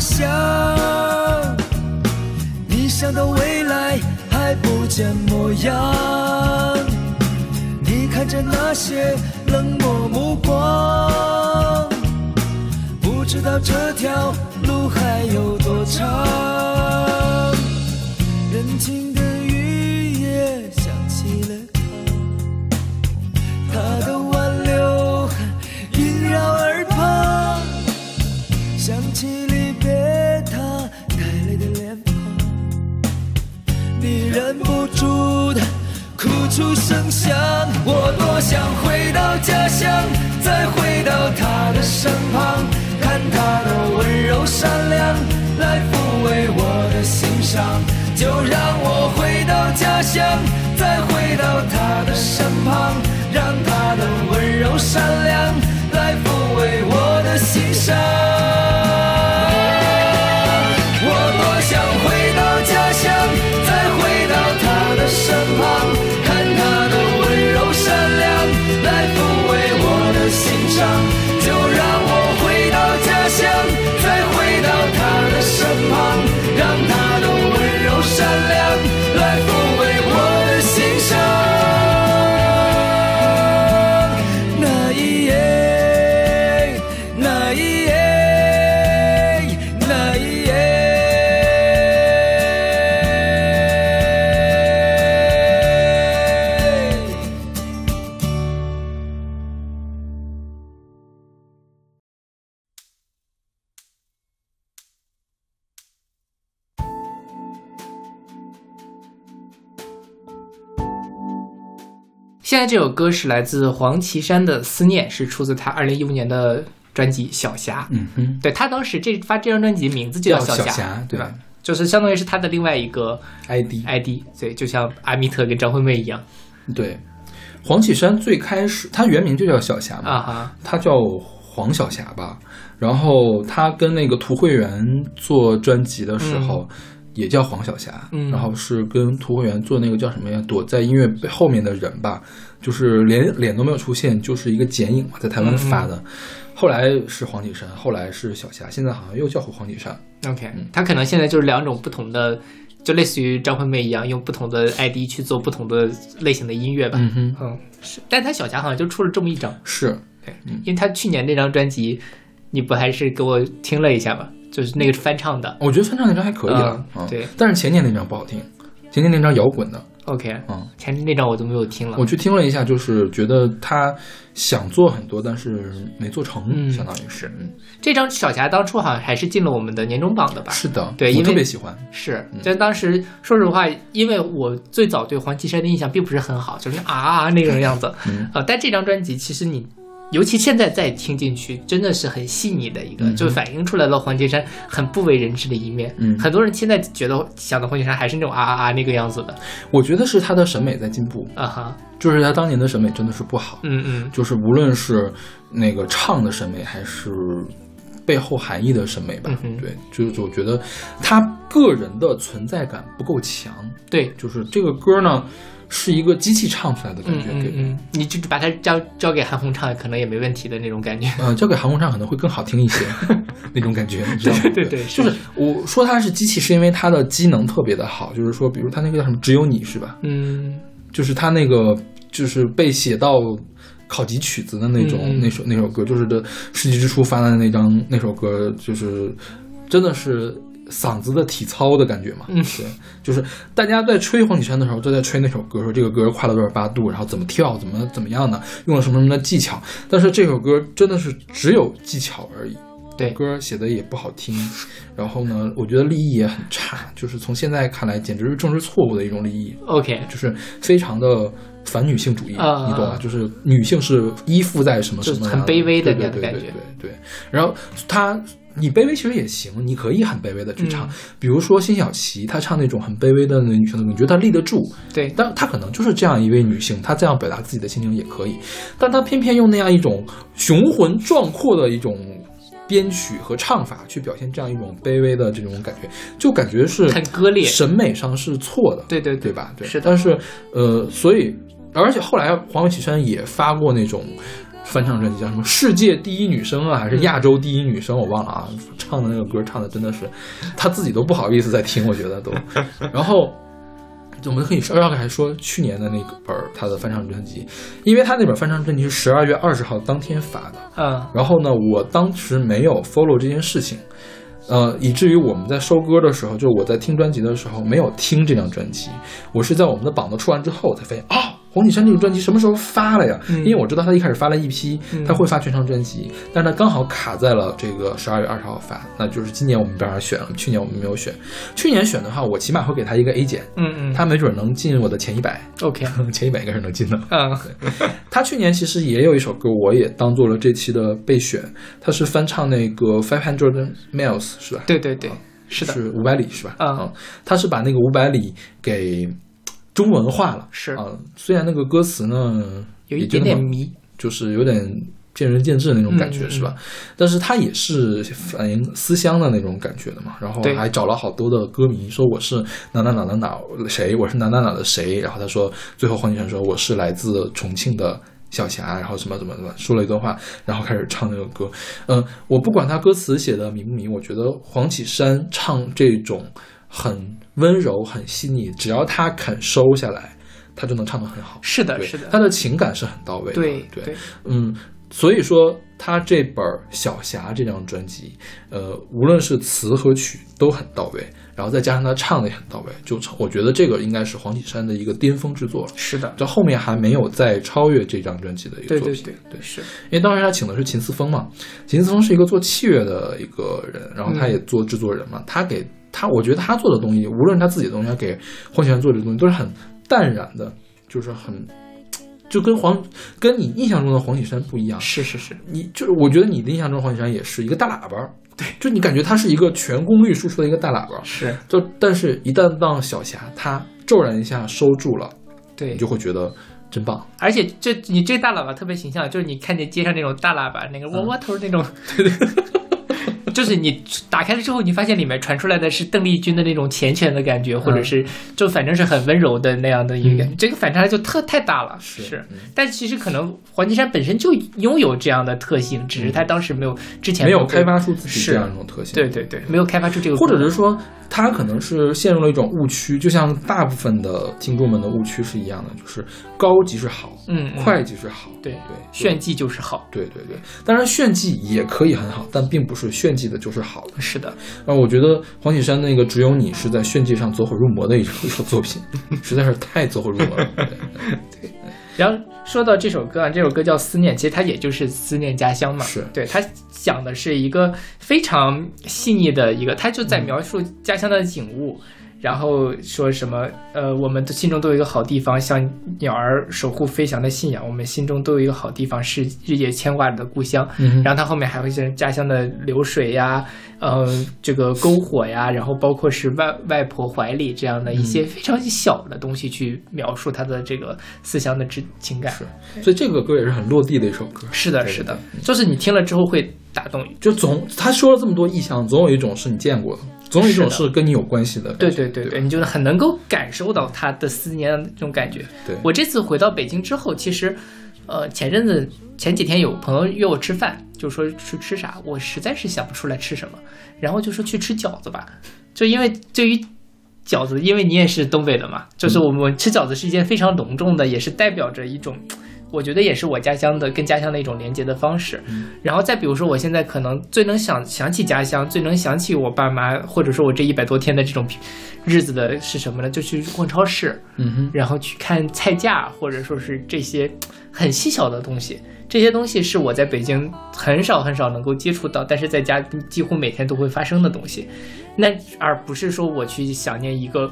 想，你想到未来还不见模样，你看着那些冷漠目光，不知道这条路还有多长。人静的雨夜想起了他，他的挽留萦绕耳旁，想起你忍不住的哭出声响。我多想回到家乡，再回到他的身旁，看他的温柔善良来抚慰我的心伤。就让我回到家乡，再回到他的身旁，让他的温柔善良来抚慰我的心伤。现在这首歌是来自黄绮珊的《思念》，是出自她二零一五年的专辑《小霞》。嗯哼，对她当时这发这张专辑名字就叫小霞对吧？就是相当于是她的另外一个 ID ID，对，就像阿密特跟张惠妹一样对，黄绮珊最开始她原名就叫小霞嘛，啊哈。她叫黄小霞吧。然后她跟那个涂慧源做专辑的时候。也叫黄小霞，嗯然后是跟涂慧源做那个叫什么呀？躲在音乐背后面的人吧，就是连脸都没有出现，就是一个剪影嘛，在台湾发的。后来是黄绮珊，后来是小霞，现在好像又叫回黄绮珊。OK，他可能现在就是两种不同的，就类似于张惠妹一样，用不同的 ID 去做不同的类型的音乐吧。嗯哼，嗯，是，但他小霞好像就出了这么一张，是对，因为他去年那张专辑，你不还是给我听了一下吗？就是那个翻唱的。我觉得翻唱那张还可以了，嗯对。但是前年那张不好听，前年那张摇滚的，OK，嗯，前年那张我都没有听了。我去听了一下，就是觉得他想做很多，但是没做成，嗯。相当于是，嗯，这张小霞当初好像还是进了我们的年终榜的吧？是的，对因为我特别喜欢，是，但当时说实话，因为我最早对黄绮珊的印象并不是很好，就是啊啊那种样子，嗯。呃，但这张专辑其实你。尤其现在再听进去，真的是很细腻的一个，嗯就反映出来了黄绮珊很不为人知的一面。嗯。很多人现在觉得想到黄绮珊还是那种啊啊啊那个样子的，我觉得是他的审美在进步，啊哈，就是他当年的审美真的是不好，嗯嗯，就是无论是那个唱的审美，还是背后含义的审美吧，嗯对，就是我觉得他个人的存在感不够强，对，就是这个歌呢是一个机器唱出来的感嗯觉，给嗯嗯，你就把它交交给韩红唱，可能也没问题的那种感觉。嗯，交给韩红唱可能会更好听一些，那种感觉，你知道吗？对对对就是我说它是机器，是因为它的机能特别的好，就是说，比如它那个叫什么“只有你”是吧？嗯就是它那个就是被写到考级曲子的那种、那首那首歌，就是的世纪之初发的那张那首歌，就是真的是。嗓子的体操的感觉嘛，嗯对，就是大家在吹黄绮珊的时候，都在吹那首歌，说这个歌跨了多少八度，然后怎么跳，怎么怎么样的，用了什么什么的技巧。但是这首歌真的是只有技巧而已，对歌写的也不好听，然后呢，我觉得立意也很差，就是从现在看来，简直是政治错误的一种立意，，OK，就是非常的反女性主义，啊你懂吗？就是女性是依附在什么什么很卑微的对对对对那样的感觉对对。然后她，你卑微其实也行，你可以很卑微的去唱，嗯比如说辛晓琪，她唱那种很卑微的那女性的歌，你觉得她立得住？对，但她可能就是这样一位女性，她这样表达自己的心情也可以，但她偏偏用那样一种雄浑壮阔的一种编曲和唱法去表现这样一种卑微的这种感觉，就感觉是很割裂审美上是错的，对对对吧？对，是但是呃，所以而且后来黄绮珊也发过那种。翻唱专辑叫什么“世界第一女生”啊，还是亚洲第一女生？我忘了啊。唱的那个歌唱的真的是，她自己都不好意思再听，我觉得都。然后我们可以稍稍还说去年的那个本儿她的翻唱专辑，因为她那本翻唱专辑是十二月二十号当天发的，嗯然后呢，我当时没有 follow 这件事情，呃，以至于我们在收歌的时候，就是我在听专辑的时候没有听这张专辑，我是在我们的榜都出完之后才发现啊。黄绮珊这个专辑什么时候发了呀？嗯因为我知道他一开始发了一批，嗯她会发全长专辑，但是她刚好卡在了这个十二月二十号发，那就是今年我们没办法选了，去年我们没有选。去年选的话，我起码会给他一个 A 减，嗯嗯，她没准能进我的前一百，OK，前一百应该是能进的。嗯 他去年其实也有一首歌，我也当做了这期的备选。他是翻唱那个 Five Hundred Miles 是吧？对对对啊，是的，是五百里是吧？嗯啊，他是把那个五百里给中文化了。是啊，虽然那个歌词呢有一点点迷，就是有点见仁见智的那种感觉，是吧？但是他也是反映思乡的那种感觉的嘛。然后还找了好多的歌迷说我是哪哪哪哪哪谁，我是哪哪哪的谁。然后他说，最后黄绮珊说我是来自重庆的。小霞，然后什么怎么怎么说了一段话，然后开始唱那个歌。嗯，我不管他歌词写的迷不迷，我觉得黄绮珊唱这种很温柔、很细腻，只要他肯收下来，他就能唱得很好。是的，是的，他的情感是很到位的。对对对，嗯，所以说他这本《小霞》这张专辑，呃，无论是词和曲都很到位，然后再加上他唱的也很到位，就，我觉得这个应该是黄绮珊的一个巅峰之作了。是的，这后面还没有再超越这张专辑的一个作品。对对对对是，因为当时他请的是秦思峰嘛，秦思峰是一个做器乐的一个人，然后他嗯也做制作人嘛，他给他，我觉得他做的东西，无论是他自己的东西，还给黄绮珊做的东西，都是很淡然的，就是很就跟黄跟你印象中的黄绮珊不一样。是是是，你就是我觉得你的印象中黄绮珊也是一个大喇叭，对，就你感觉他是一个全功率输出的一个大喇叭，是就但是一旦到小霞，她骤然一下收住了，对你就会觉得真棒。而且这你这大喇叭特别形象，就是你看见街上那种大喇叭，那个窝窝头那种，就是你打开了之后，你发现里面传出来的是邓丽君的那种缱绻的感觉，或者是就反正是很温柔的那样的一个感觉，这个反差就特太大了。是，但其实可能黄绮珊本身就拥有这样的特性，只是她当时没有之前没有开发出自己这样一种特性，对对对，没有开发出这个或，者是说，她可能是陷入了一种误区，就像大部分的听众们的误区是一样的，就是高级是好，嗯嗯快即是好，对对，炫技就是好。对对对。当然，炫技也可以很好，但并不是炫技的就是好的。是的，啊，我觉得黄绮珊那个《只有你》是在炫技上走火入魔的一首一首作品，实在是太走火入魔了。对然后说到这首歌啊，这首歌叫《思念》，其实它也就是思念家乡嘛。是对，它讲的是一个非常细腻的一个，它就嗯在描述家乡的景物。然后说什么？呃，我们的心中都有一个好地方，像鸟儿守护飞翔的信仰。我们心中都有一个好地方，是日夜牵挂着的故乡。嗯然后它后面还会是家乡的流水呀，呃，这个篝火呀，然后包括是外外婆怀里这样的一嗯些非常小的东西去描述他的这个思乡的之情感。是，所以这个歌也是很落地的一首歌。是的，是的，就是你听了之后会打动你。就总他说了这么多意象，总有一种是你见过的，总有一种是是跟你有关系的。对对对对，对你就很能够感受到他的思念的这种感觉。对我这次回到北京之后，其实，呃，前阵子前几天有朋友约我吃饭，就说去吃啥，我实在是想不出来吃什么，然后就说去吃饺子吧，就因为对于。饺子，因为你也是东北的嘛，就是我们吃饺子是一件非常隆重的，也是代表着一种，我觉得也是我家乡的跟家乡的一种连接的方式。然后再比如说，我现在可能最能想想起家乡，最能想起我爸妈，或者说我这一百多天的这种日子的是什么呢？就去逛超市，嗯哼，然后去看菜价，或者说是这些很细小的东西。这些东西是我在北京很少很少能够接触到，但是在家几乎每天都会发生的东西。那而不是说我去想念一个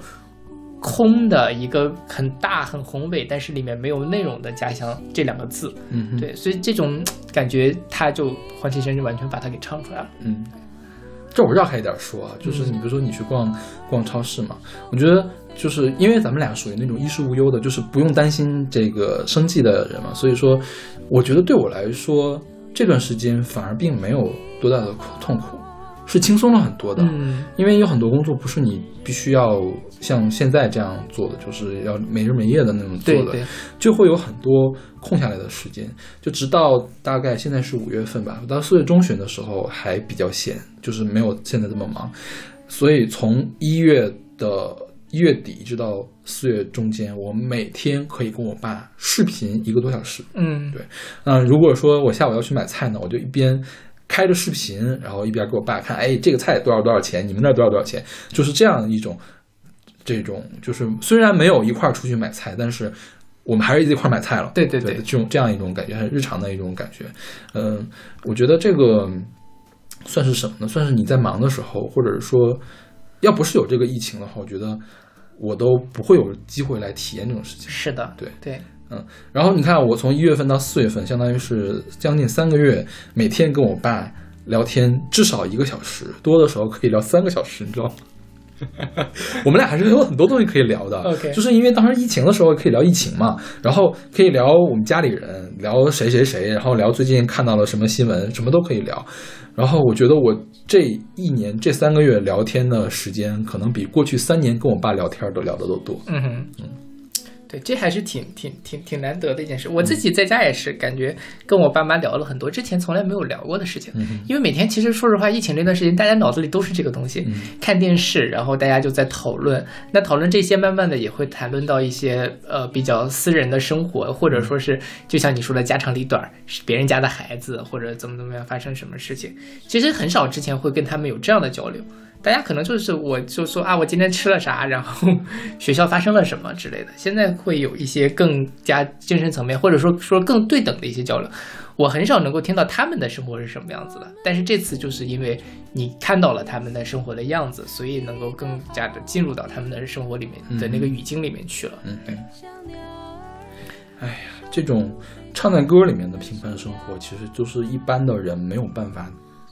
空的一个很大很宏伟，但是里面没有内容的家乡这两个字。嗯，对，所以这种感觉，他就黄绮珊就完全把它给唱出来了。嗯，这我绕开一点说啊，就是你比如说你去逛逛超市嘛，我觉得就是因为咱们俩属于那种衣食无忧的，就是不用担心这个生计的人嘛，所以说我觉得对我来说这段时间反而并没有多大的苦痛苦，是轻松了很多的。嗯，因为有很多工作不是你必须要像现在这样做的，就是要没日没夜的那种做的，就会有很多空下来的时间。就直到大概现在是五月份吧，到四月中旬的时候还比较闲，就是没有现在这么忙。所以从一月的一月底一直到四月中间，我每天可以跟我爸视频一个多小时。嗯，对嗯，如果说我下午要去买菜呢，我就一边开着视频，然后一边给我爸看，哎，这个菜多少多少钱，你们那儿多少多少钱，就是这样一种，这种就是虽然没有一块儿出去买菜，但是我们还是一块儿买菜了。对对对对这种这样一种感觉，很日常的一种感觉。嗯，我觉得这个算是什么呢？算是你在忙的时候，或者是说，要不是有这个疫情的话，我觉得我都不会有机会来体验这种事情。是的，对对，然后你看，我从一月份到四月份，相当于是将近三个月，每天跟我爸聊天至少一个小时，多的时候可以聊三个小时，你知道吗？我们俩还是有很多东西可以聊的 OK 就是因为当时疫情的时候可以聊疫情嘛，然后可以聊我们家里人，聊谁谁谁，然后聊最近看到了什么新闻，什么都可以聊。然后我觉得我这一年这三个月聊天的时间，可能比过去三年跟我爸聊天都聊的都多。嗯哼，对，这还是挺挺挺挺难得的一件事。我自己在家也是感觉跟我爸妈聊了很多之前从来没有聊过的事情，因为每天其实说实话，疫情这段时间大家脑子里都是这个东西，看电视，然后大家就在讨论。那讨论这些，慢慢的也会谈论到一些呃比较私人的生活，或者说是就像你说的家长里短儿，是别人家的孩子或者怎么怎么样发生什么事情，其实很少之前会跟他们有这样的交流。大家可能就是我就说啊，我今天吃了啥，然后学校发生了什么之类的。现在会有一些更加精神层面，或者说说更对等的一些交流。我很少能够听到他们的生活是什么样子的，但是这次就是因为你看到了他们的生活的样子，所以能够更加的进入到他们的生活里面的那个语境里面去了。嗯，对。哎呀，这种唱在歌里面的平凡生活，其实就是一般的人没有办法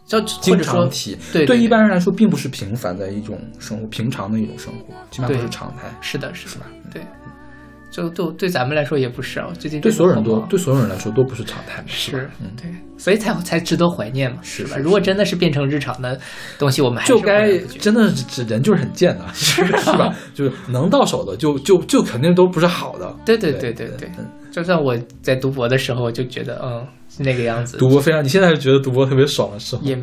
就或经者说。对一般人来说，并不是平凡的一种生活，平常的一种生活，基本上都是常态。是的，是的是吧，对，就对对咱们来说也不是啊。最近对所有人都对所有人来说都不是常态嘛，是吧？嗯，对，所以才才值得怀念嘛，吧？是是如果真的是变成日常的东西，我们还是就该真的是人就是很贱的，是是吧？就是能到手的就就就肯定都不是好的。对对对对对对嗯，就算我在读博的时候就觉得，嗯，是那个样子，读博非常，你现在是觉得读博特别爽的时候？也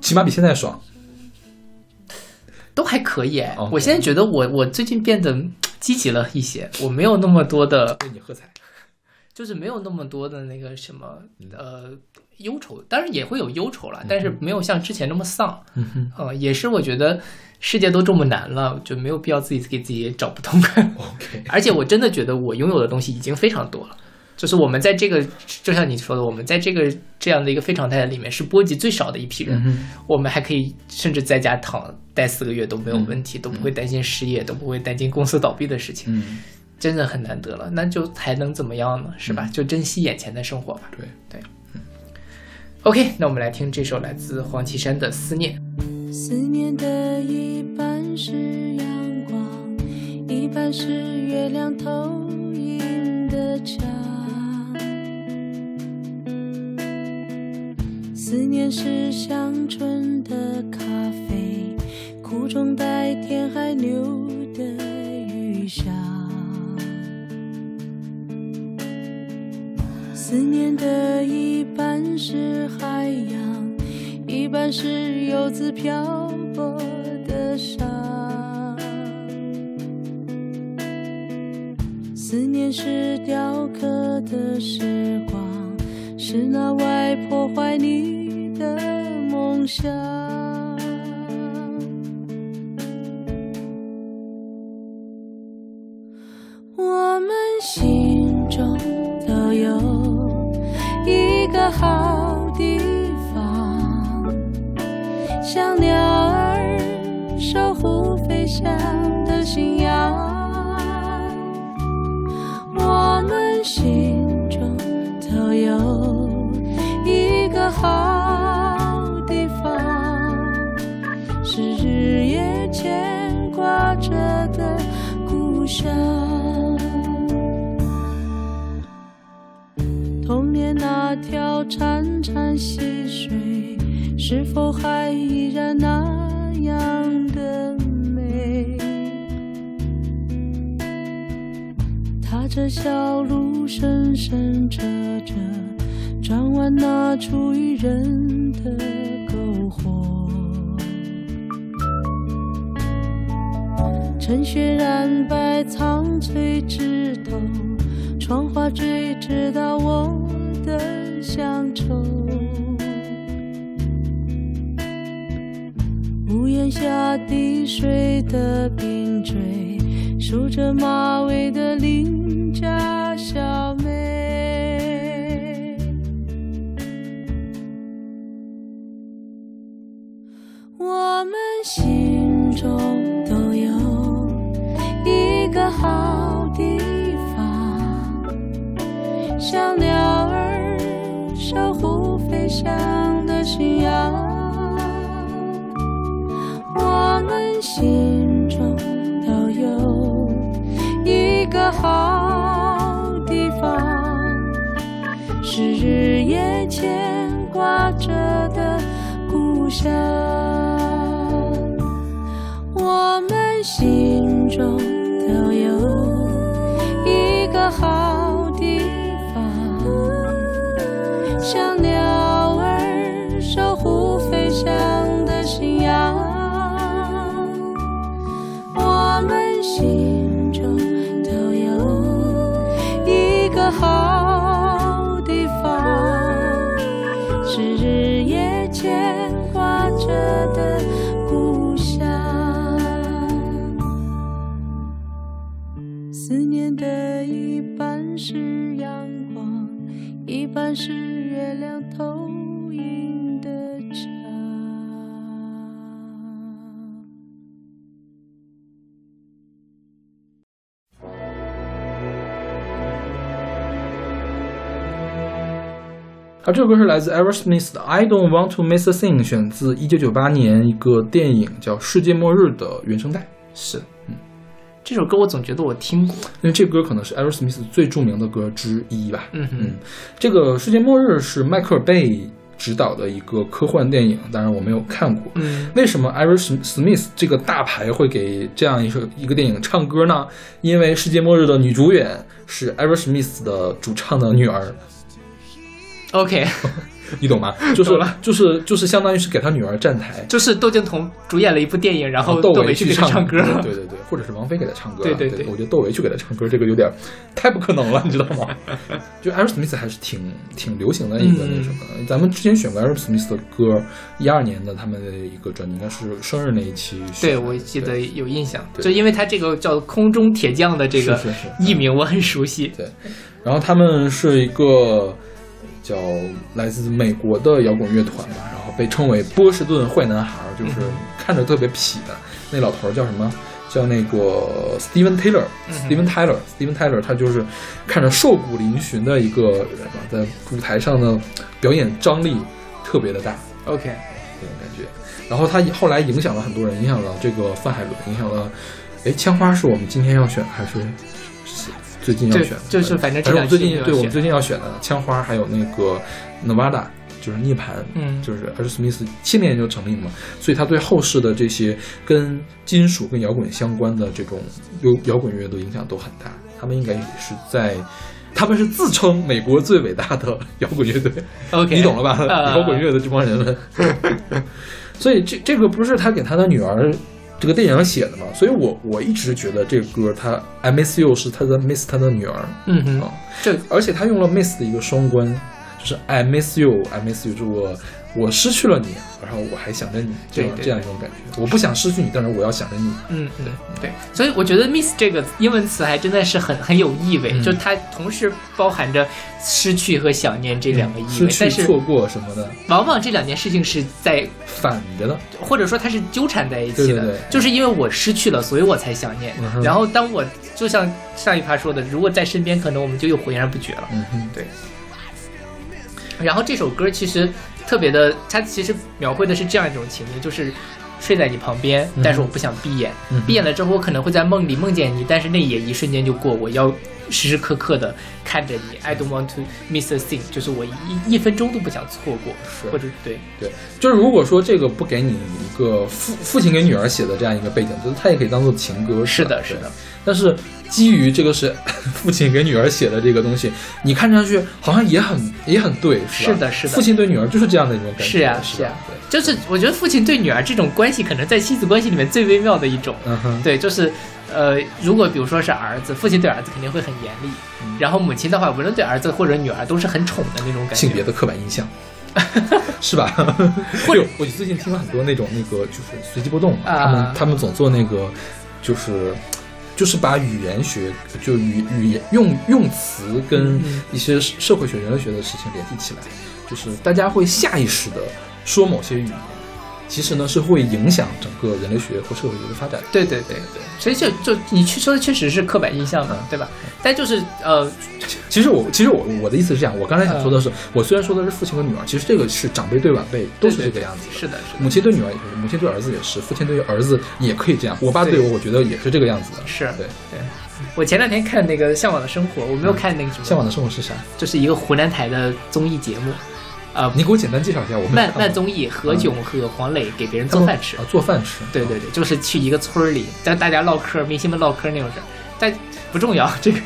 起码比现在爽。都还可以哎。我现在觉得我我最近变得积极了一些，我没有那么多的，为你喝彩。就是没有那么多的那个什么呃忧愁，当然也会有忧愁了，但是没有像之前那么丧。嗯哼呃，也是我觉得世界都这么难了，就没有必要自己给自己找不痛快。，OK，而且我真的觉得我拥有的东西已经非常多了。就是我们在这个，就像你说的，我们在这个这样的一个非常态里面是波及最少的一批人，嗯我们还可以甚至在家躺待四个月都没有问嗯题，都不会担心失业，都不会担心公司倒闭的事情，嗯，真的很难得了。那就还能怎么样呢？是吧？就珍惜眼前的生活吧。对对，OK，那我们来听这首来自黄绮珊的《思念》。思念的一半是阳光，一半是月亮投影的墙。思念是香醇的咖啡，苦中带甜还留的余香。思念的一半是海洋，一半是游子漂泊的沙。思念是雕刻的时光，是那外破坏你的梦想。我们心中都有的好地方，像鸟儿守护飞翔的信仰。我们心中都有一个好地方，是日夜牵挂着的故乡。那条潺潺溪水，是否还依然那样的美？踏着小路，深深折着，转弯那处于人的篝火。晨雪染白苍翠枝头，窗花坠知道我的乡愁。屋檐下滴水的冰锥，梳着马尾的邻家小妹。我们心中都有一个好地方，像鸟护飞翔的信仰。我们心中都有一个好地方，是日夜牵挂着的故乡。我们心中都有啊，这首歌是来自 Aerosmith 的《I Don't Want to Miss a Thing》，选自1998年一个电影叫《世界末日》的原声带。是，嗯，这首歌我总觉得我听过，因为这歌可能是 Aerosmith 最著名的歌之一吧。嗯，嗯，这个《世界末日》是迈克尔贝执导的一个科幻电影，当然我没有看过。嗯为什么 Aerosmith 这个大牌会给这样一首一个电影唱歌呢？因为《世界末日》的女主演是 Aerosmith 的主唱的女儿，，OK，你懂吗？就是就是就是相当于是给他女儿站台，就是窦靖童主演了一部电影，然后窦唯去给他唱唱歌。了。对对对，或者是王菲给他唱歌，对对对对。我觉得窦唯去给他唱歌，这个有点太不可能了，你知道吗？就 Aerosmith 还是挺挺流行的一个嗯那什么。咱们之前选过 Aerosmith 的歌，一二年的他们的一个专辑，应该是生日那一期对，我记得有印象，对。就因为他这个叫“空中铁匠”的这个艺名，我很熟悉。对，然后他们是一个叫来自美国的摇滚乐团吧，然后被称为波士顿坏男孩，就是嗯看着特别痞的。那老头儿叫什么？叫那个 Steven Taylor，Steven Taylor，Steven Taylor，他就是看着瘦骨嶙峋的一个人吧，在舞台上的表演张力特别的大。OK，这种感觉。然后他后来影响了很多人，影响了这个范海伦，影响了，哎，枪花是我们今天要选还是是最近要选的？就是反正我最近对我们最近要选的枪花，还有那个 Nevada。就是涅盘，嗯就是 Aerosmith 七年就成立了嘛，所以他对后世的这些跟金属、跟摇滚相关的这种摇摇滚乐的影响都很大。他们应该也是在，他们是自称美国最伟大的 摇滚乐队。OK，你懂了吧？呃摇滚乐的这帮人们。所以这这个不是他给他的女儿这个电影写的嘛？所以我我一直觉得这个歌他 I miss you 是他的 miss 他的女儿嗯哼，啊，这而且他用了 miss 的一个双关，就是 I miss you I miss you，就是我我失去了你，然后我还想着你，这样这样一种感觉。我不想失去你，但是我要想着你。嗯嗯对，所以我觉得 miss 这个英文词还真的是很很有意味，嗯就它同时包含着失去和想念这两个意味，但是错过什么的，往往这两件事情是在反着的。或者说它是纠缠在一起的，对对对就是因为我失去了，所以我才想念。嗯然后当我就像上一趴说的，如果在身边，可能我们就又浑然不觉了。嗯哼，对。然后这首歌其实特别的，它其实描绘的是这样一种情境，就是睡在你旁边，嗯。但是我不想闭眼，嗯。闭眼了之后我可能会在梦里梦见你，但是那也一瞬间就过，我要时时刻刻的看着你，I don't want to miss a thing，就是我一一分钟都不想错过，是或者对，对，就是如果说这个不给你一个父父亲给女儿写的这样一个背景，就是它也可以当做情歌。是的，是的。但是基于这个是 父亲给女儿写的这个东西，你看上去好像也很也很对，是吧？是的是的父亲对女儿就是这样的一种感觉。是呀、是是呀、吧对，就是我觉得父亲对女儿这种关系，可能在亲子关系里面最微妙的一种。嗯哼，对，就是，呃，如果比如说是儿子，父亲对儿子肯定会很严厉，嗯然后母亲的话，无论对儿子或者女儿都是很宠的那种感觉。性别的刻板印象。是吧？或者 我最近听了很多那种那个就是随机波动嘛，啊他们他们总做那个就是就是把语言学就语语言用用词跟嗯一些社社会学、人类学的事情联系起来，就是大家会下意识的说某些语言，其实呢是会影响整个人类学和社会学的发展。对对对对，所以就就你去说的确实是刻板印象嘛，对吧？但就是呃，其实我其实我我的意思是这样，我刚才想说的是，嗯我虽然说的是父亲和女儿，其实这个是长辈对晚辈都是这个样子的。是的，是的，母亲对女儿也是，母亲对儿子也是，父亲对儿子也可以这样。我爸对对我，我觉得也是这个样子的。是对。对。我前两天看那个《向往的生活》，我没有看那个什么，向往的生活是啥？就是一个湖南台的综艺节目，呃，你给我简单介绍一下。我没有慢慢综艺，何炅和黄磊给别人做饭吃啊，。做饭吃。对对对，就是去一个村儿里，但大家唠嗑，明星们唠嗑那种事儿，但不重要。这个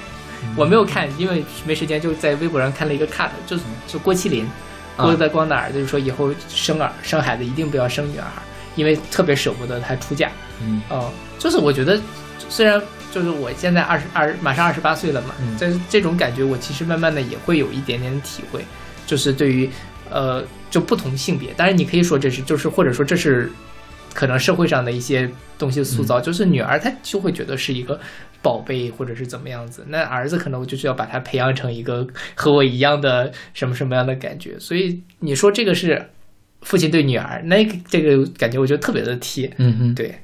我没有看，因为没时间，就在微博上看了一个 cut，就是就郭麒麟，郭德纲的儿子就是说以后生儿生孩子一定不要生女儿，因为特别舍不得她出嫁。嗯哦，就是我觉得虽然就是我现在二十二马上二十八岁了嘛，嗯但是这种感觉我其实慢慢的也会有一点点体会，就是对于呃就不同性别，当然你可以说这是就是或者说这是可能社会上的一些东西塑嗯。造，就是女儿她就会觉得是一个宝贝或者是怎么样子，那儿子可能我就是要把他培养成一个和我一样的什么什么样的感觉，所以你说这个是父亲对女儿，那个这个感觉我觉得特别的贴，嗯嗯，对，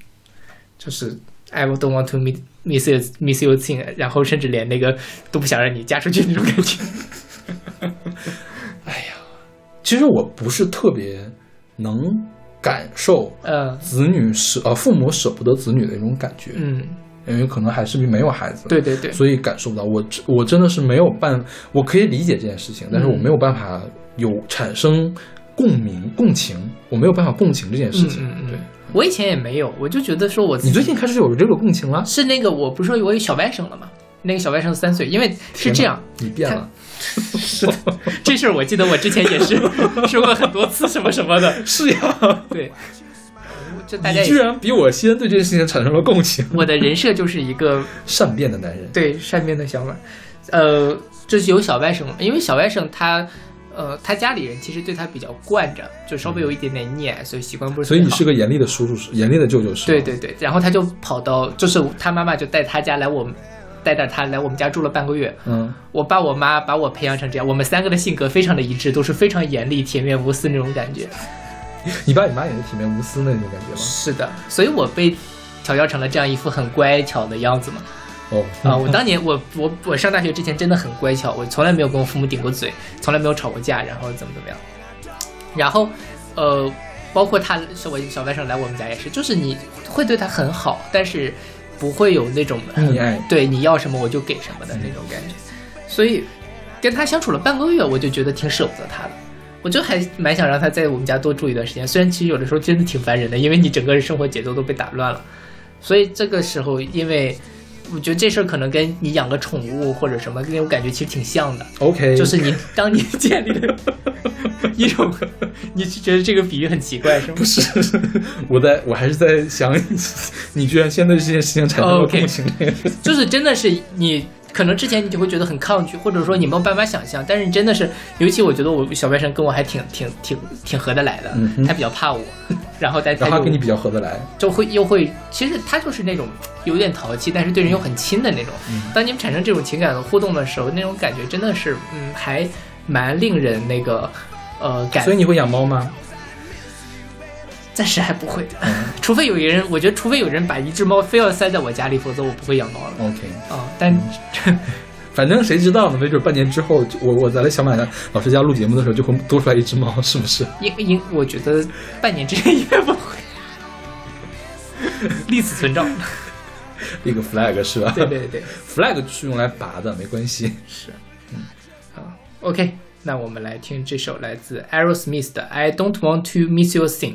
就是 I don't want to meet miss you miss you thing，然后甚至连那个都不想让你嫁出去那种感觉。其实我不是特别能感受嗯子女舍呃父母舍不得子女的一种感觉，嗯，因为可能还是没有孩子，对对对，所以感受不到。我真我真的是没有办，我可以理解这件事情，但是我没有办法有产生共鸣、共情，我没有办法共情这件事情。嗯嗯嗯对，我以前也没有，我就觉得说我自己你最近开始有这个共情了？是那个我不是说我有小外甥了吗？那个小外甥三岁，因为是这样，你变了，是的，这事儿我记得我之前也是 说过很多次什么什么的，是呀，对，就大家你居，然比我先对这件事情产生了共情。我的人设就是一个善变的男人，对善变的小马，呃，这是有小外甥，因为小外甥他。呃，他家里人其实对他比较惯着，就稍微有一点点溺爱，所以习惯不是所以你是个严厉的叔叔，严厉的舅舅是？对对对，然后他就跑到，就是他妈妈就带他家来我们，带着他来我们家住了半个月。嗯，我爸我妈把我培养成这样，我们三个的性格非常的一致，都是非常严厉、铁面无私那种感觉。你爸你妈也是体面无私的那种感觉吗？是的，所以我被调教成了这样一副很乖巧的样子嘛。哦，啊，我当年我我我上大学之前真的很乖巧，我从来没有跟我父母顶过嘴，从来没有吵过架，然后怎么怎么样。然后，呃，包括他是我小外甥来我们家也是，就是你会对他很好，但是不会有那种溺爱对你要什么我就给什么的那种感觉。所以跟他相处了半个月，我就觉得挺舍不得他的。我就还蛮想让他在我们家多住一段时间，虽然其实有的时候真的挺烦人的，因为你整个生活节奏都被打乱了。所以这个时候，因为我觉得这事儿可能跟你养个宠物或者什么那种感觉其实挺像的，OK，就是你当你 建立了一种，你是觉得这个比喻很奇怪是吗？不是，我在我还是在想，你居然先对这件事情产生了共情。就是真的是你可能之前你就会觉得很抗拒，或者说你没有办法想象，但是你真的是，尤其我觉得我小外甥跟我还挺挺挺挺合得来的，嗯哼他比较怕我，然后但他他跟你比较合得来，就会又会，其实他就是那种有点淘气，但是对人又很亲的那种。嗯当你们产生这种情感的互动的时候，那种感觉真的是，嗯，还蛮令人那个，呃，感。所以你会养猫吗？暂时还不会，嗯 除非有一个人，我觉得除非有人把一只猫非要塞在我家里，否则我不会养猫了。OK，啊、但 反正谁知道呢？没准半年之后，我我我在小马老师家录节目的时候，就会多出来一只猫，是不是？应应，我觉得半年之内应该不会，立此存照。立个 flag 是吧？对对对，，flag 是用来拔的，没关系。是，嗯好，OK，那我们来听这首来自 Aerosmith 的《I Don't Want to Miss Your Thing》。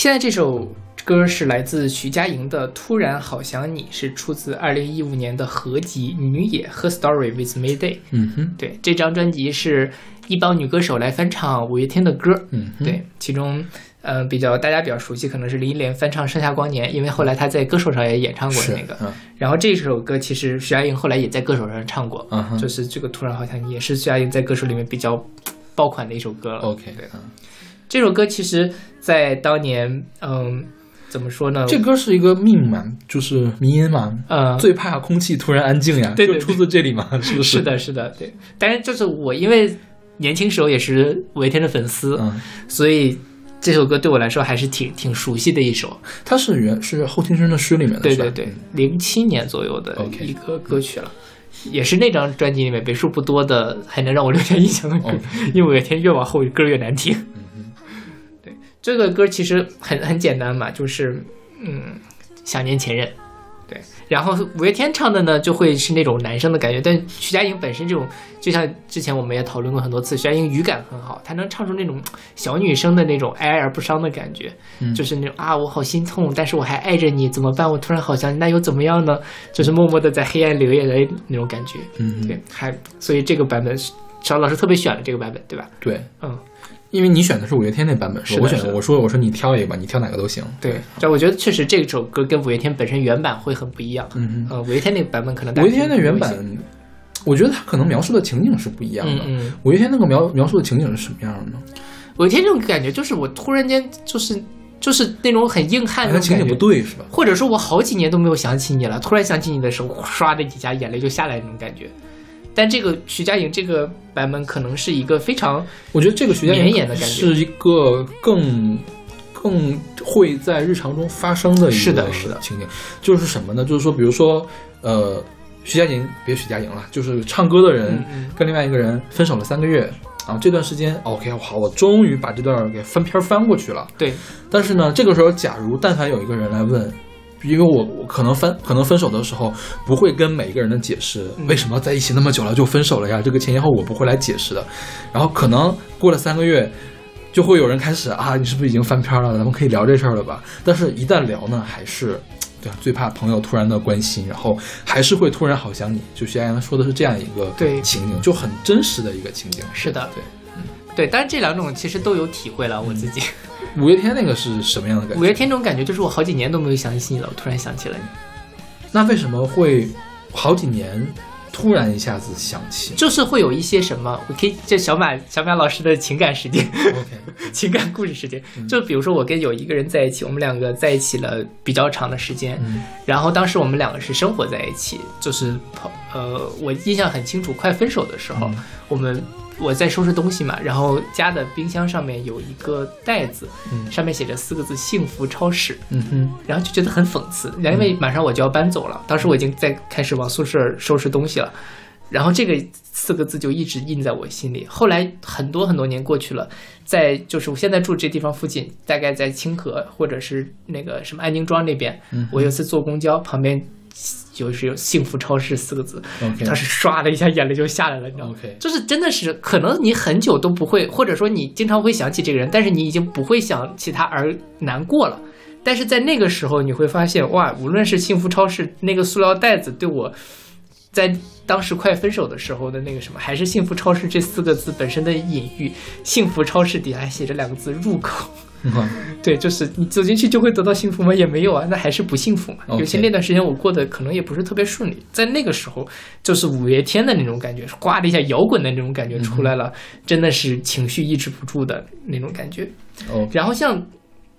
现在这首歌是来自徐佳莹的《突然好想你》，是出自二零一五年的合集《女野 Her Story with Mayday》。嗯哼，对，这张专辑是一帮女歌手来翻唱五月天的歌。嗯哼，对，其中呃比较大家比较熟悉可能是林忆莲翻唱《盛夏光年》，因为后来她在歌手上也演唱过是那个。嗯然后这首歌其实徐佳莹后来也在歌手上唱过，就是这个突然好像你也是徐佳莹在歌手里面比较爆款的一首歌了。，OK，对，嗯这首歌其实，在当年，嗯，怎么说呢？这歌是一个命嘛，就是迷音嘛，呃，最怕空气突然安静呀，对对就出自这里嘛，是不是？是的，是的，对。但是就是我，因为年轻时候也是五月天的粉丝，嗯，所以这首歌对我来说还是挺挺熟悉的一首。它是原是后天生的诗里面的，对对对，零七年左右的一个歌曲了。也是那张专辑里面为数不多的还能让我留下印象的歌因为五月天越往后歌越难听。对，这个歌其实很很简单嘛，就是嗯，想念前任。对，然后五月天唱的呢，就会是那种男生的感觉，但徐佳莹本身这种，就像之前我们也讨论过很多次，徐佳莹语感很好，她能唱出那种小女生的那种哀而不伤的感觉，嗯就是那种啊，我好心痛，但是我还爱着你，怎么办？我突然好想你，那又怎么样呢？就是默默的在黑暗流眼泪那种感觉。嗯，对，还所以这个版本是邵老师特别选了这个版本，对吧？对，嗯，因为你选的是五月天那版本，是我选的，我说我说你挑一个吧，你挑哪个都行。对，这我觉得确实这首歌跟五月天本身原版会很不一样。嗯呃，五月天那个版本可能五月天的原版我觉得他可能描述的情景是不一样的。嗯嗯，五月天那个描描述的情景是什么样的呢？五月天这种感觉就是我突然间就是就是那种很硬汉的那情景不对是吧？或者说我好几年都没有想起你了，突然想起你的时候，唰的几下眼泪就下来那种感觉。但这个徐佳莹这个版本可能是一个非常我觉得这个徐佳莹演的感觉是一个更更会在日常中发生的一个是的是的情景，就是什么呢？就是说，比如说，呃，徐佳莹别徐佳莹了，就是唱歌的人跟另外一个人分手了三个月。啊，这段时间，OK，好，我终于把这段给翻篇儿翻过去了。对但是呢，这个时候，假如但凡有一个人来问，因为我我可能分可能分手的时候不会跟每一个人的解释嗯为什么在一起那么久了就分手了呀，这个前因后果不会来解释的。然后可能过了三个月，就会有人开始啊，你是不是已经翻篇了？咱们可以聊这事儿了吧？但是一旦聊呢，还是。对啊，最怕朋友突然的关心，然后还是会突然好想你。就徐佳莹说的是这样一个对情景，就很真实的一个情景。是的对。对，但是这两种其实都有体会了，我自己。五月天那个是什么样的感觉？五月天这种感觉就是我好几年都没有想起你了，我突然想起了你，那为什么会好几年突然一下子想起就是会有一些什么，我可以这小马小马老师的情感时间。？OK，情感故事时间，就比如说我跟有一个人在一起，我们两个在一起了比较长的时间，嗯然后当时我们两个是生活在一起，就是跑呃，我印象很清楚，快分手的时候，嗯我们我在收拾东西嘛，然后家的冰箱上面有一个袋子，嗯。上面写着四个字“幸福超市”，嗯哼，然后就觉得很讽刺，因为马上我就要搬走了，当时我已经在开始往宿舍收拾东西了，然后这个四个字就一直印在我心里。后来很多很多年过去了，在就是我现在住这地方附近，大概在清河或者是那个什么安宁庄那边，我有一次坐公交，旁边就是有“幸福超市”四个字当时唰的一下眼泪就下来了，你知道吗就是真的是，可能你很久都不会，或者说你经常会想起这个人，但是你已经不会想起他而难过了。但是在那个时候，你会发现，哇，无论是幸福超市那个塑料袋子对我，在当时快分手的时候的那个什么，还是幸福超市这四个字本身的隐喻，幸福超市底下还写着两个字入口。嗯 对，就是你走进去就会得到幸福吗？也没有啊，那还是不幸福嘛。尤其那段时间我过得可能也不是特别顺利，在那个时候，就是五月天的那种感觉，哗的一下摇滚的那种感觉出来了，真的是情绪抑制不住的那种感觉。哦，然后像，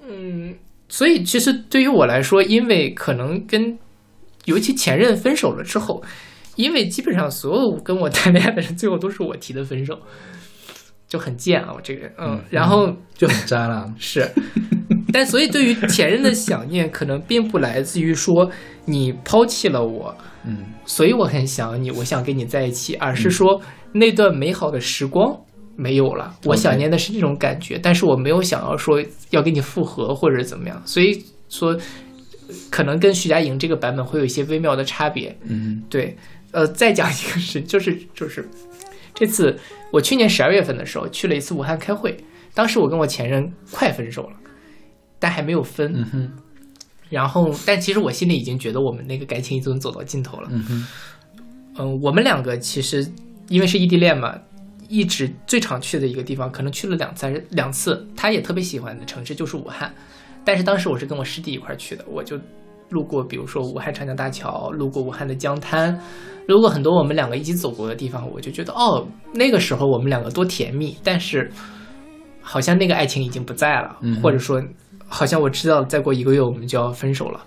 嗯，所以其实对于我来说，因为可能跟尤其前任分手了之后，因为基本上所有跟我谈恋爱的人，最后都是我提的分手，就很贱啊，我这个人，嗯，然后。就很渣了。是，但所以对于前任的想念，可能并不来自于说你抛弃了我，嗯所以我很想你，我想跟你在一起，而是说那段美好的时光没有了，我想念的是这种感觉，但是我没有想要说要跟你复合或者怎么样，所以说可能跟徐佳莹这个版本会有一些微妙的差别。嗯对，呃，再讲一个事，就是就是这次我去年十二月份的时候去了一次武汉开会，当时我跟我前任快分手了，但还没有分。嗯哼，然后，但其实我心里已经觉得我们那个感情已经走到尽头了。嗯哼，嗯，我们两个其实因为是异地恋嘛，一直最常去的一个地方，可能去了两三两次。他也特别喜欢的城市就是武汉，但是当时我是跟我师弟一块儿去的，我就路过，比如说武汉长江大桥，路过武汉的江滩，路过很多我们两个一起走过的地方，我就觉得哦，那个时候我们两个多甜蜜，但是好像那个爱情已经不在了，嗯或者说好像我知道再过一个月我们就要分手了。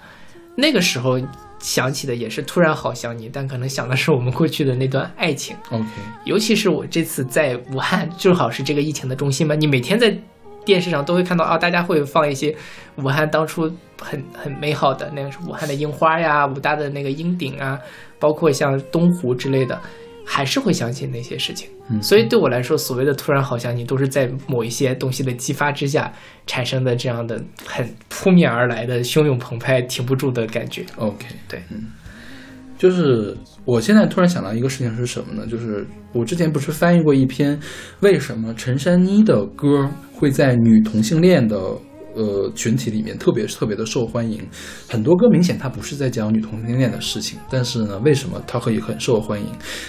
那个时候想起的也是突然好想你，但可能想的是我们过去的那段爱情。OK，尤其是我这次在武汉，正好是这个疫情的中心嘛，你每天在电视上都会看到啊，大家会放一些武汉当初很很美好的那个是武汉的樱花呀，武大的那个樱顶啊，包括像东湖之类的，还是会想起那些事情。嗯所以对我来说，所谓的突然好想你，都是在某一些东西的激发之下产生的这样的很扑面而来的汹涌澎湃、停不住的感觉。OK，对嗯，就是我现在突然想到一个事情是什么呢？就是我之前不是翻译过一篇，为什么陈珊妮的歌会在女同性恋的呃群体里面特别特别的受欢迎？很多歌明显它不是在讲女同性恋的事情，但是呢，为什么它可以很受欢迎？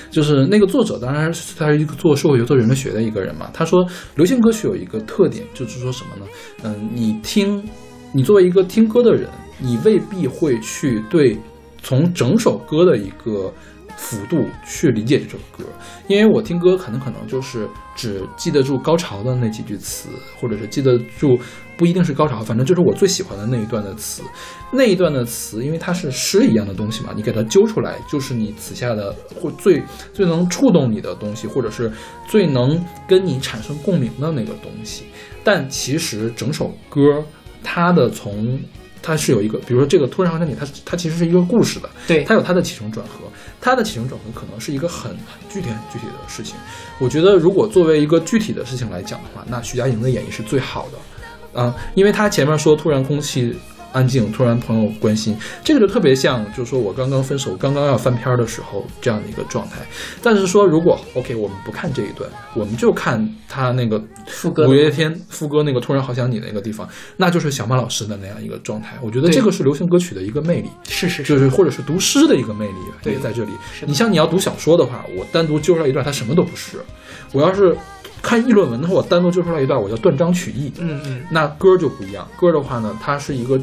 就是那个作者，当然他是一个做社会学、做人类学的一个人嘛。他说，流行歌曲有一个特点，就是说什么呢？嗯，你听，你作为一个听歌的人，你未必会去对从整首歌的一个幅度去理解这首歌，因为我听歌可能可能就是只记得住高潮的那几句词，或者是记得住不一定是高潮，反正就是我最喜欢的那一段的词。那一段的词，因为它是诗一样的东西嘛，你给它揪出来，就是你词下的或最最能触动你的东西，或者是最能跟你产生共鸣的那个东西。但其实整首歌，它的从它是有一个，比如说这个突然好想你，它它其实是一个故事的，对它有它的起承转合，它的起承转合可能是一个很很具体很具体的事情。我觉得如果作为一个具体的事情来讲的话，那徐佳莹的演绎是最好的，啊、因为她前面说突然空气安静，突然朋友关心，这个就特别像，就是说我刚刚分手，刚刚要翻篇儿的时候这样的一个状态。但是说如果 OK，我们不看这一段，我们就看他那个副歌五月天副歌那个突然好想你那个地方，那就是小马老师的那样一个状态。我觉得这个是流行歌曲的一个魅力。是是，就是是或者是读诗的一个魅力也在这里你像你要读小说的话，我单独揪出来一段，它什么都不是；我要是看议论文的话，我单独揪出来一段，我叫断章取义。嗯嗯，那歌就不一样，歌的话呢，它是一个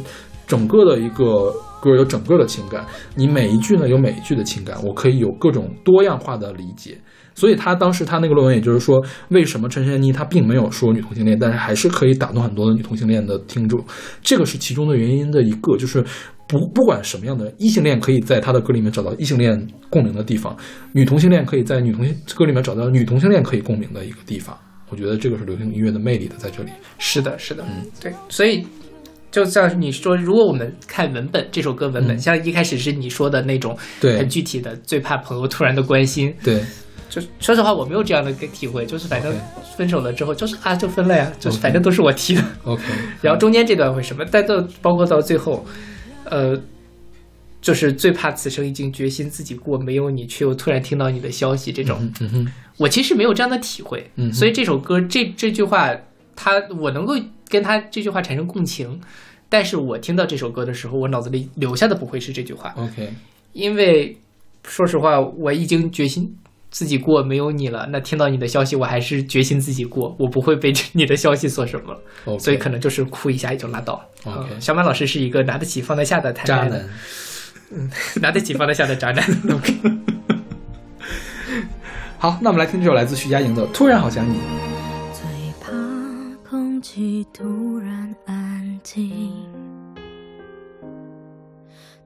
整个的一个歌有整个的情感，你每一句呢有每一句的情感，我可以有各种多样化的理解。所以他当时他那个论文，也就是说，为什么陈珊妮她并没有说女同性恋，但是还是可以打动很多的女同性恋的听众，这个是其中的原因的一个，就是不不管什么样的异性恋，可以在他的歌里面找到异性恋共鸣的地方，女同性恋可以在女同性歌里面找到女同性恋可以共鸣的一个地方。我觉得这个是流行音乐的魅力的在这里。是的，是的，嗯，对，所以就像你说，如果我们看文本，这首歌文本，嗯像一开始是你说的那种对很具体的，最怕朋友突然的关心，对，就说实话，我没有这样的个体会，就是反正分手了之后，就是啊，就分了呀，就是反正都是我提的。OK，然后中间这段会什么，但到包括到最后，呃，就是最怕此生已经决心自己过，没有你，却又突然听到你的消息，这种，嗯嗯哼，我其实没有这样的体会。嗯所以这首歌这这句话，他我能够跟他这句话产生共情，但是我听到这首歌的时候，我脑子里留下的不会是这句话，OK，因为说实话，我已经决心。自己过没有你了，那听到你的消息，我还是决心自己过，我不会被你的消息所什么所以可能就是哭一下也就拉倒。OK 嗯小马老师是一个拿得起放得下的谈渣男。拿得起放得下的渣男。OK，好，那我们来听这首来自徐佳莹的《突然好想你》。最怕空气突然安静，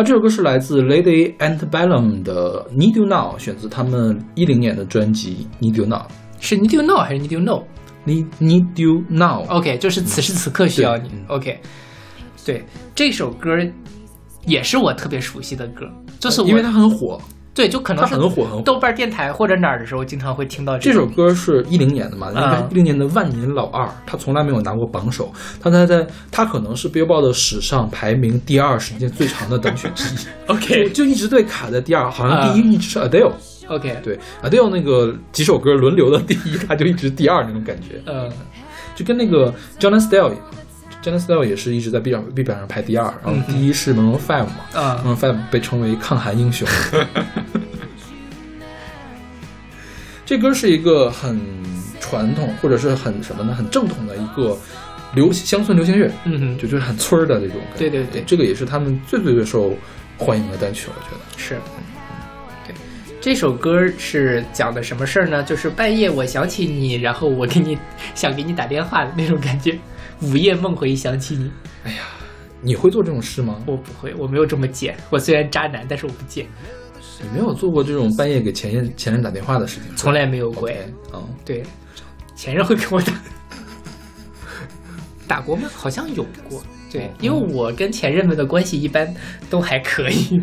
好，这首歌是来自 Lady Antebellum 的《Need You Now》，选自他们一零年的专辑《Need You Now》。是 need you know 还是 need you know？Need Need You Now。OK，就是此时此刻需要你嗯。OK，对，这首歌也是我特别熟悉的歌，就是我因为它很火，对，就可能是它很火很火。豆瓣电台或者哪儿的时候，经常会听到这首歌。歌是一零年的嘛，应该一零年的万年老二，他从来没有拿过榜首，但他在他可能是 Billboard 的史上排名第二时间最长的单曲之一。OK 就就一直对卡在第二，好像第一一直是 Adele，、OK，对 Adele 那个几首歌轮流的第一，他就一直第二那种感觉，嗯。就跟那个 Jonas Style。Jonas Style 也是一直在 B 上 B 榜上排第二，然后第一是 Maroon Five 嘛、啊 m a r o o n Five 被称为抗韩英雄。这歌是一个很传统，或者是很什么呢？很正统的一个流乡村流行乐，嗯哼，就就是很村儿的这种感觉。对对对这个也是他们最最最受欢迎的单曲，我觉得。是，对，这首歌是讲的什么事儿呢？就是半夜我想起你，然后我给你想给你打电话的那种感觉，午夜梦回想起你。哎呀你会做这种事吗？我不会，我没有这么贱。我虽然渣男，但是我不贱，你没有做过这种半夜给前任前任打电话的事情？从来没有过。嗯，对，前任会给我打，打过吗？好像有过。对，因为我跟前任们的关系一般都还可以。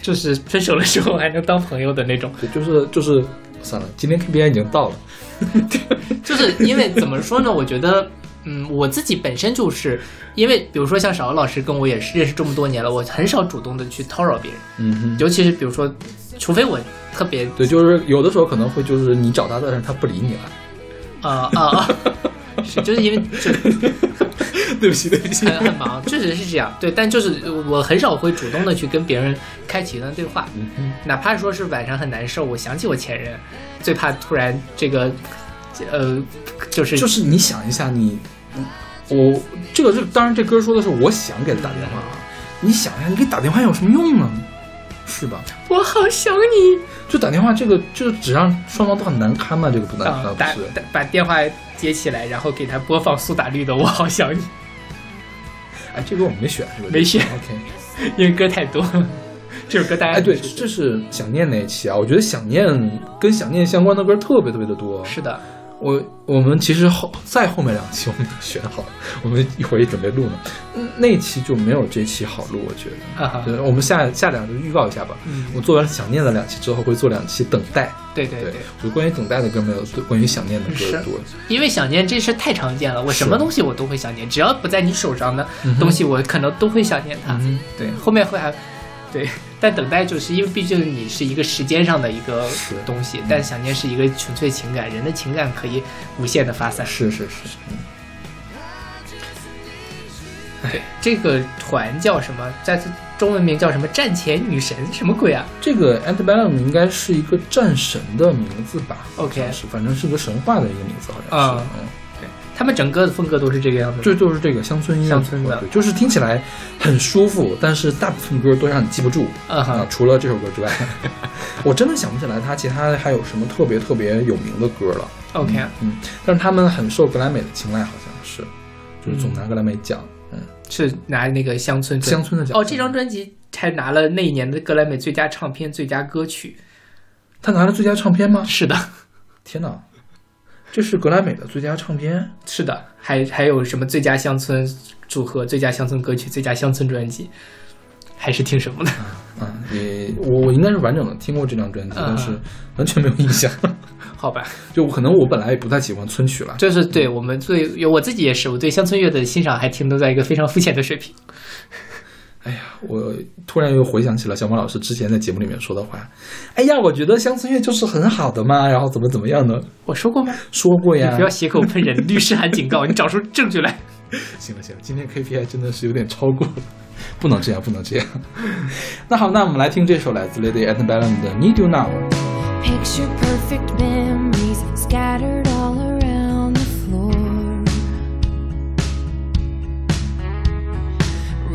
就是分手的时候还能当朋友的那种。对，就是就是算了，今天 KPI 已经到了，就是因为怎么说呢？我觉得，嗯，我自己本身就是因为，比如说像小欧老师跟我也是认识这么多年了，我很少主动的去叨扰别人，嗯哼，尤其是比如说，除非我特别对，就是有的时候可能会就是你找他，但是他不理你了，啊啊啊，是就是因为就 对不起对不起，很很忙，确实是这样。对，但就是我很少会主动的去跟别人开启一段对话，嗯哼，哪怕说是晚上很难受，我想起我前任，最怕突然这个，呃，就是就是你想一下你，我这个这当然这歌说的是我想给他打电话啊，你想一下你给打电话有什么用呢？是吧？我好想你就打电话这个就是只让双方都很难堪嘛，这个不难啊那，打不是？打把电话接起来，然后给他播放苏打绿的《我好想你》，哎，这歌我们没选是吧？没选 OK。因为歌太多，这首歌大家哎，对，这是想念那一期啊，我觉得想念跟想念相关的歌特别特别的多。是的，我我们其实后再后面两期我们都选好了，我们一会儿也准备录呢。嗯，那期就没有这期好录，我觉得。哈哈对，我们下下两就预告一下吧。嗯我做完想念的两期之后，会做两期等待。对对对对，，就关于等待的歌没有，关于想念的是歌多。因为想念这事太常见了，我什么东西我都会想念，只要不在你手上的东西，我可能都会想念它。嗯，对，后面会还，对，但等待就是因为毕竟你是一个时间上的一个东西，但想念是一个纯粹情感，人的情感可以无限的发散。是是是，嗯对，这个团叫什么？在中文名叫什么？战前女神什么鬼啊？这个 Antebellum 应该是一个战神的名字吧 OK 是，反正是个神话的一个名字，好像是。啊嗯他们整个的风格都是这个样子。这就是这个乡村音乐乡村的对，就是听起来很舒服，但是大部分歌都让你记不住啊，除了这首歌之外，我真的想不起来他其他还有什么特别特别有名的歌了。OK，嗯，但是他们很受格莱美的青睐，好像是，就是总拿格莱美奖。嗯，是拿那个乡村乡村的奖哦，这张专辑还拿了那一年的格莱美最佳唱片、最佳歌曲。他拿了最佳唱片吗？是的，天哪，这是格莱美的最佳唱片。是的，还还有什么最佳乡村组合、最佳乡村歌曲、最佳乡村专辑，还是听什么的。嗯，你我我应该是完整的听过这张专辑，嗯但是 完全没有印象。好吧，就可能我本来也不太喜欢村曲了。就是对我们对我自己也是，我对乡村乐的欣赏还停留在一个非常肤浅的水平。哎呀，我突然又回想起了小马老师之前在节目里面说的话。哎呀，我觉得乡村乐就是很好的嘛，然后怎么怎么样呢，我说过吗？说过呀。你不要血口喷人，律师函警告你，找出证据来。行了行了，今天 KPI 真的是有点超过了，不能这样，不能这样。那好，那我们来听这首来自 Lady Antebellum 的《Need You Now》。Picture perfect memories scattered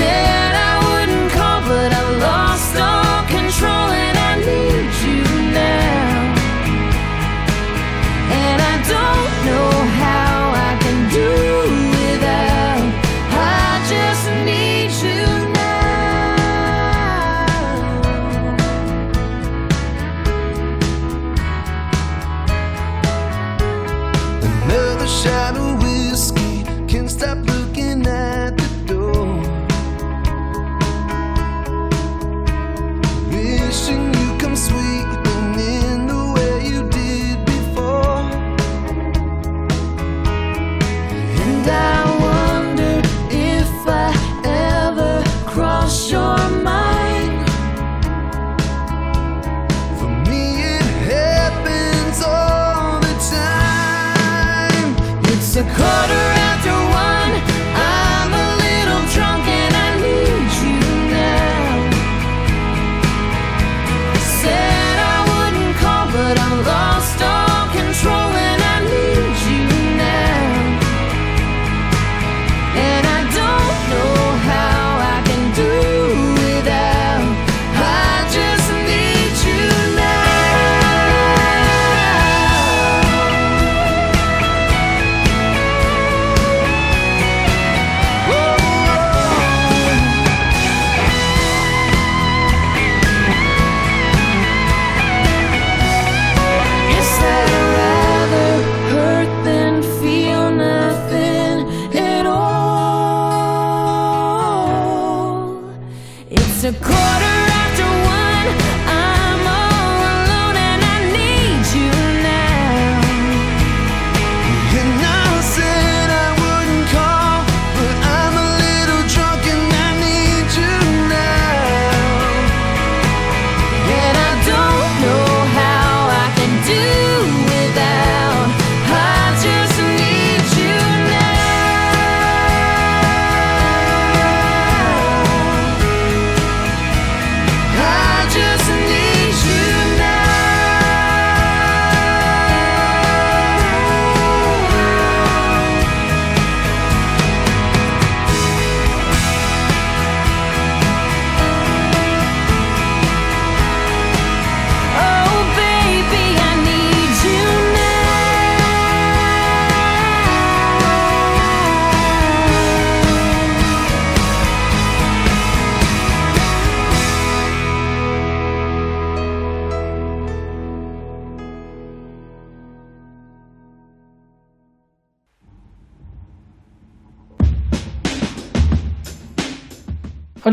say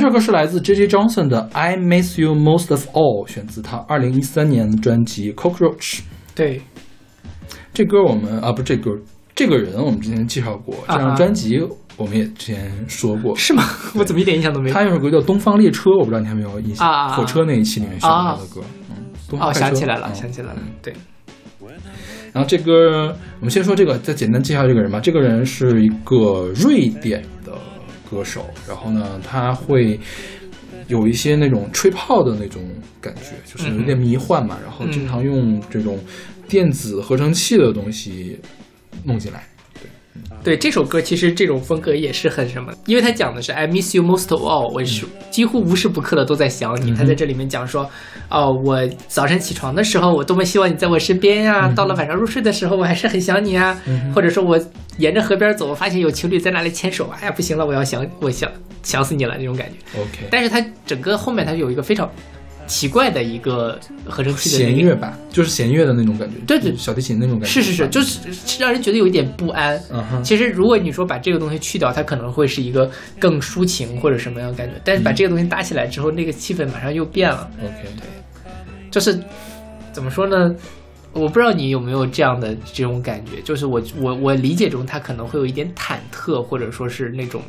这首歌是来自 J J Johnson 的《I Miss You Most of All》，选自他二零一三年专辑《Cockroach》。对，这歌我们啊，不是这歌，这个人我们之前介绍过，这张专辑我们也之前说过。是吗？我怎么一点印象都没有？他有首歌叫《东方列车》，我不知道你还有没有印象？火车那一期里面选的他的歌，嗯，东方哦，想起来了，嗯想起来了，对，然后这歌，我们先说这个，再简单介绍这个人吧。这个人是一个瑞典的歌手，然后呢，他会有一些那种吹泡的那种感觉，就是有点迷幻嘛，然后经常用这种电子合成器的东西弄进来。对这首歌，其实这种风格也是很什么，因为他讲的是 I miss you most of all，我是几乎无时不刻的都在想你。他在这里面讲说，哦，我早晨起床的时候，我多么希望你在我身边呀、到了晚上入睡的时候，我还是很想你啊。或者说我沿着河边走，我发现有情侣在那里牵手，哎呀，不行了，我要想，我想想死你了那种感觉。OK，但是它整个后面它有一个非常奇怪的一个合成器的弦乐吧就是弦乐的那种感觉，对对小提琴那种感觉。是是是，就是是让人觉得有一点不安。其实，如果你说把这个东西去掉，它可能会是一个更抒情或者什么样的感觉。但是把这个东西搭起来之后，那个气氛马上又变了。OK，对就是怎么说呢？我不知道你有没有这样的这种感觉，就是我我我理解中，他可能会有一点忐忑，或者说是那种。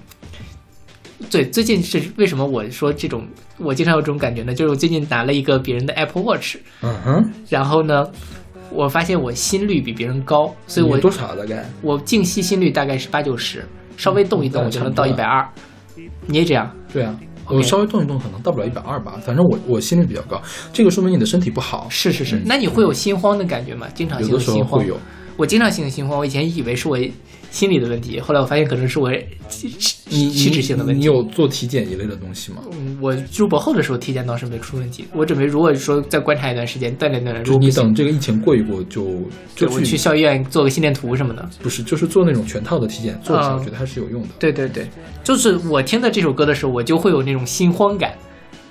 对，最近是为什么我说这种，我经常有这种感觉呢？就是我最近拿了一个别人的 Apple Watch，嗯哼，然后呢，我发现我心率比别人高，所以我多少大概？我静息心率大概是八九十，稍微动一动嗯我就能到一百二。你也这样？对啊我稍微动一动，可能到不了一百二吧。反正我我心率比较高，这个说明你的身体不好。是是是，嗯那你会有心慌的感觉吗？经常性有的时候心慌会有。我经常性的心慌，我以前以为是我心理的问题，后来我发现可能是我气你气质性的问题。你有做体检一类的东西吗？嗯，我入博后的时候体检倒是没出问题。我准备如果说再观察一段时间，锻炼锻炼，就你等这个疫情过一过就，就去校医院做个心电图什么的。不是就是做那种全套的体检，做一下啊我觉得还是有用的。对对对，就是我听到这首歌的时候，我就会有那种心慌感，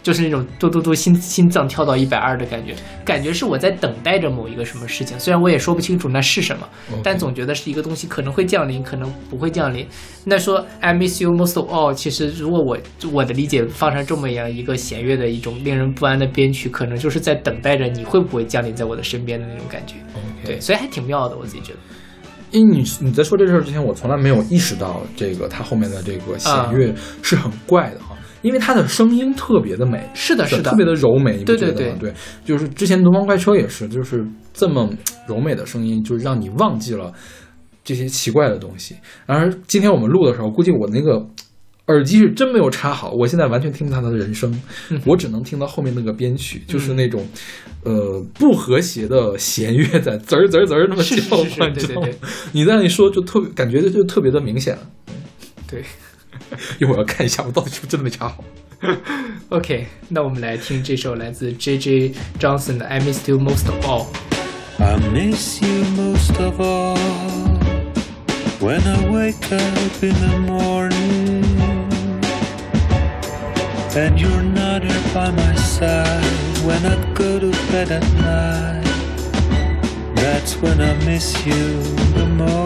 就是那种嘟嘟嘟心心脏跳到一百二的感觉，感觉是我在等待着某一个什么事情，虽然我也说不清楚那是什么但总觉得是一个东西可能会降临，可能不会降临。那说 I miss you most of all，其实如果我我的理解放上这么样一个弦乐的一种令人不安的编曲，可能就是在等待着你会不会降临在我的身边的那种感觉。对，所以还挺妙的，我自己觉得。因为你你在说这事儿之前，我从来没有意识到这个它后面的这个弦乐是很怪的哈，因为他的声音特别的美，是的，是的，特别的柔美，对？对对对，就是之前东方快车也是，就是这么柔美的声音，就是让你忘记了这些奇怪的东西。然而今天我们录的时候，估计我那个耳机是真没有插好，我现在完全听不到他的人声，嗯我只能听到后面那个编曲，就是那种呃不和谐的弦乐在滋儿滋儿滋儿那么叫 你知道吗？你这样一说，就特别感觉就特别的明显了。对。一会儿要看一下我到底是不是真的没插好。 OK，那我们来听这首来自 J.J. Johnson 的《I Miss You Most of All》。 I miss you most of all when I wake up in the morning and you're not here by my side when I go to bed at night. That's when I miss you the most.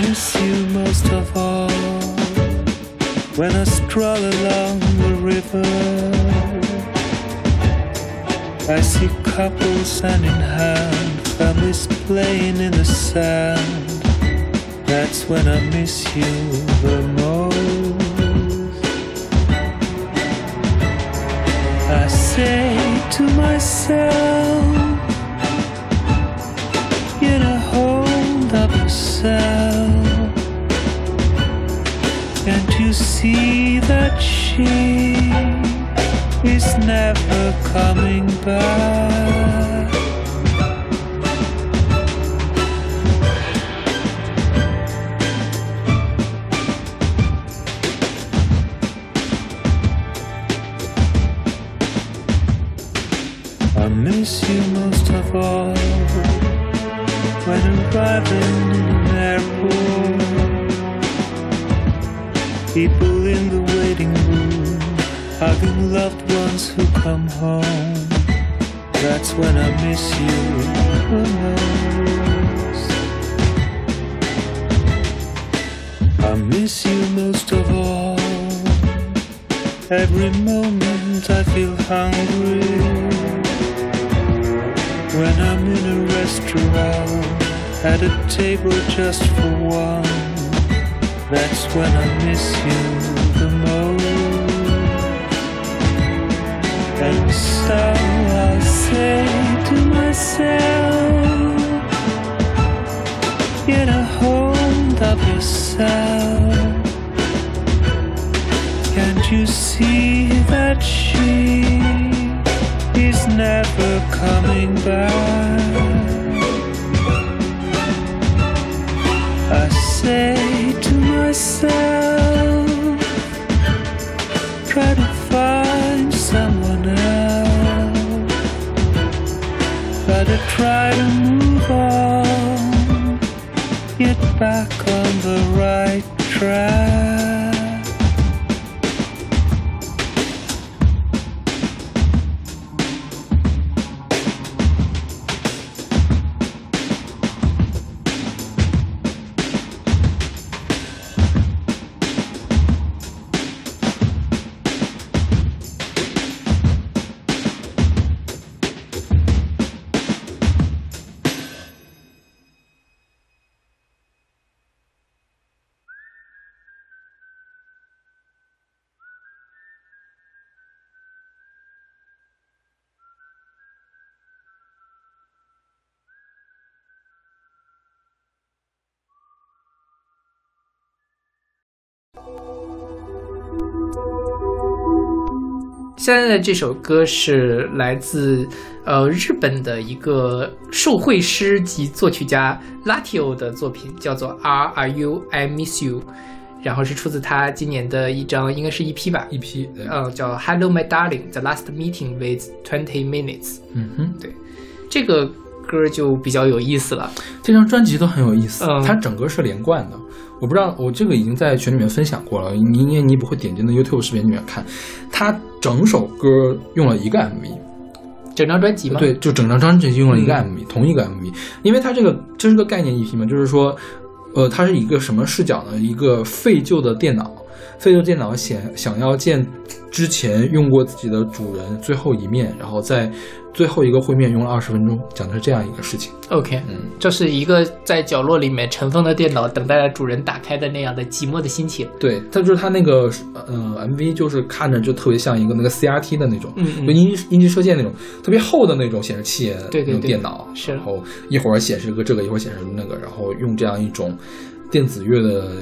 Miss you most of all when I stroll along the river. I see couples hand in hand, families playing in the sand. That's when I miss you the most. I say to myself, and you see that she is never coming back. 的这首歌是来自呃日本的一个受绘师及作曲家 Latio 的作品，叫做 R Are You I Miss You，然后是出自他今年的一张应该是一批吧？一批，对。呃叫 Hello My Darling The Last Meeting with Twenty Minutes，嗯哼，对。这个歌就比较有意思了。这张专辑都很有意思，嗯。它整个是连贯的。我不知道，我这个已经在群里面分享过了，你你你不会点进那 YouTube 视频里面看，他整首歌用了一个 MV，整张专辑吗？对，就整张专辑用了一个嗯 MV，、同一个 MV，因为它这个这是个概念 EP 嘛，就是说，呃，它是一个什么视角呢？一个废旧的电脑，废旧电脑想想要见之前用过自己的主人最后一面，然后在最后一个会面用了二十分钟，讲的是这样一个事情。OK，嗯，就是一个在角落里面尘封的电脑，等待着主人打开的那样的寂寞的心情。对，它就是它那个呃 MV，就是看着就特别像一个那个 CRT 的那种，嗯嗯就音音机射线那种特别厚的那种显示器，那种对对对电脑，是然后一会儿显示个这个，一会儿显示那个，然后用这样一种电子乐的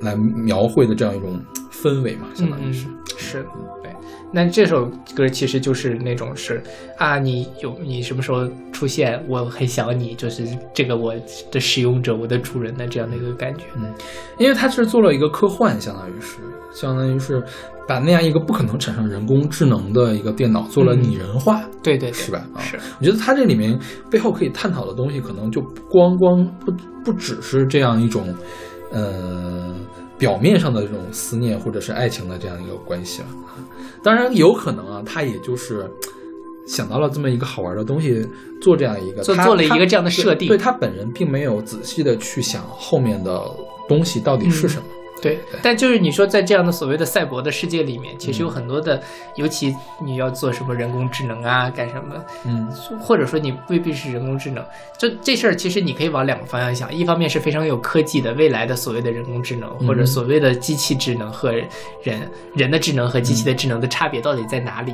来描绘的这样一种氛围嘛，相当于是。嗯是，对。那这首歌其实就是那种是啊，你有你什么时候出现，我很想你，就是这个我的使用者，我的主人的这样的一个感觉。嗯因为它是做了一个科幻，相当于是，相当于是把那样一个不可能产生人工智能的一个电脑做了拟人化，对对对，是吧？啊，是，我觉得它这里面背后可以探讨的东西，可能就不光光不不只是这样一种，呃，表面上的这种思念或者是爱情的这样一个关系了。啊当然有可能啊，他也就是想到了这么一个好玩的东西，做这样一个，他做做了一个这样的设定对对他本人并没有仔细的去想后面的东西到底是什么。对，但就是你说在这样的所谓的赛博的世界里面，其实嗯有很多的，尤其你要做什么人工智能啊，干什么，嗯或者说你未必是人工智能，就这事儿其实你可以往两个方向想，一方面是非常有科技的未来的所谓的人工智能，或者嗯所谓的机器智能和人人的智能和机器的智能的差别到底在哪里？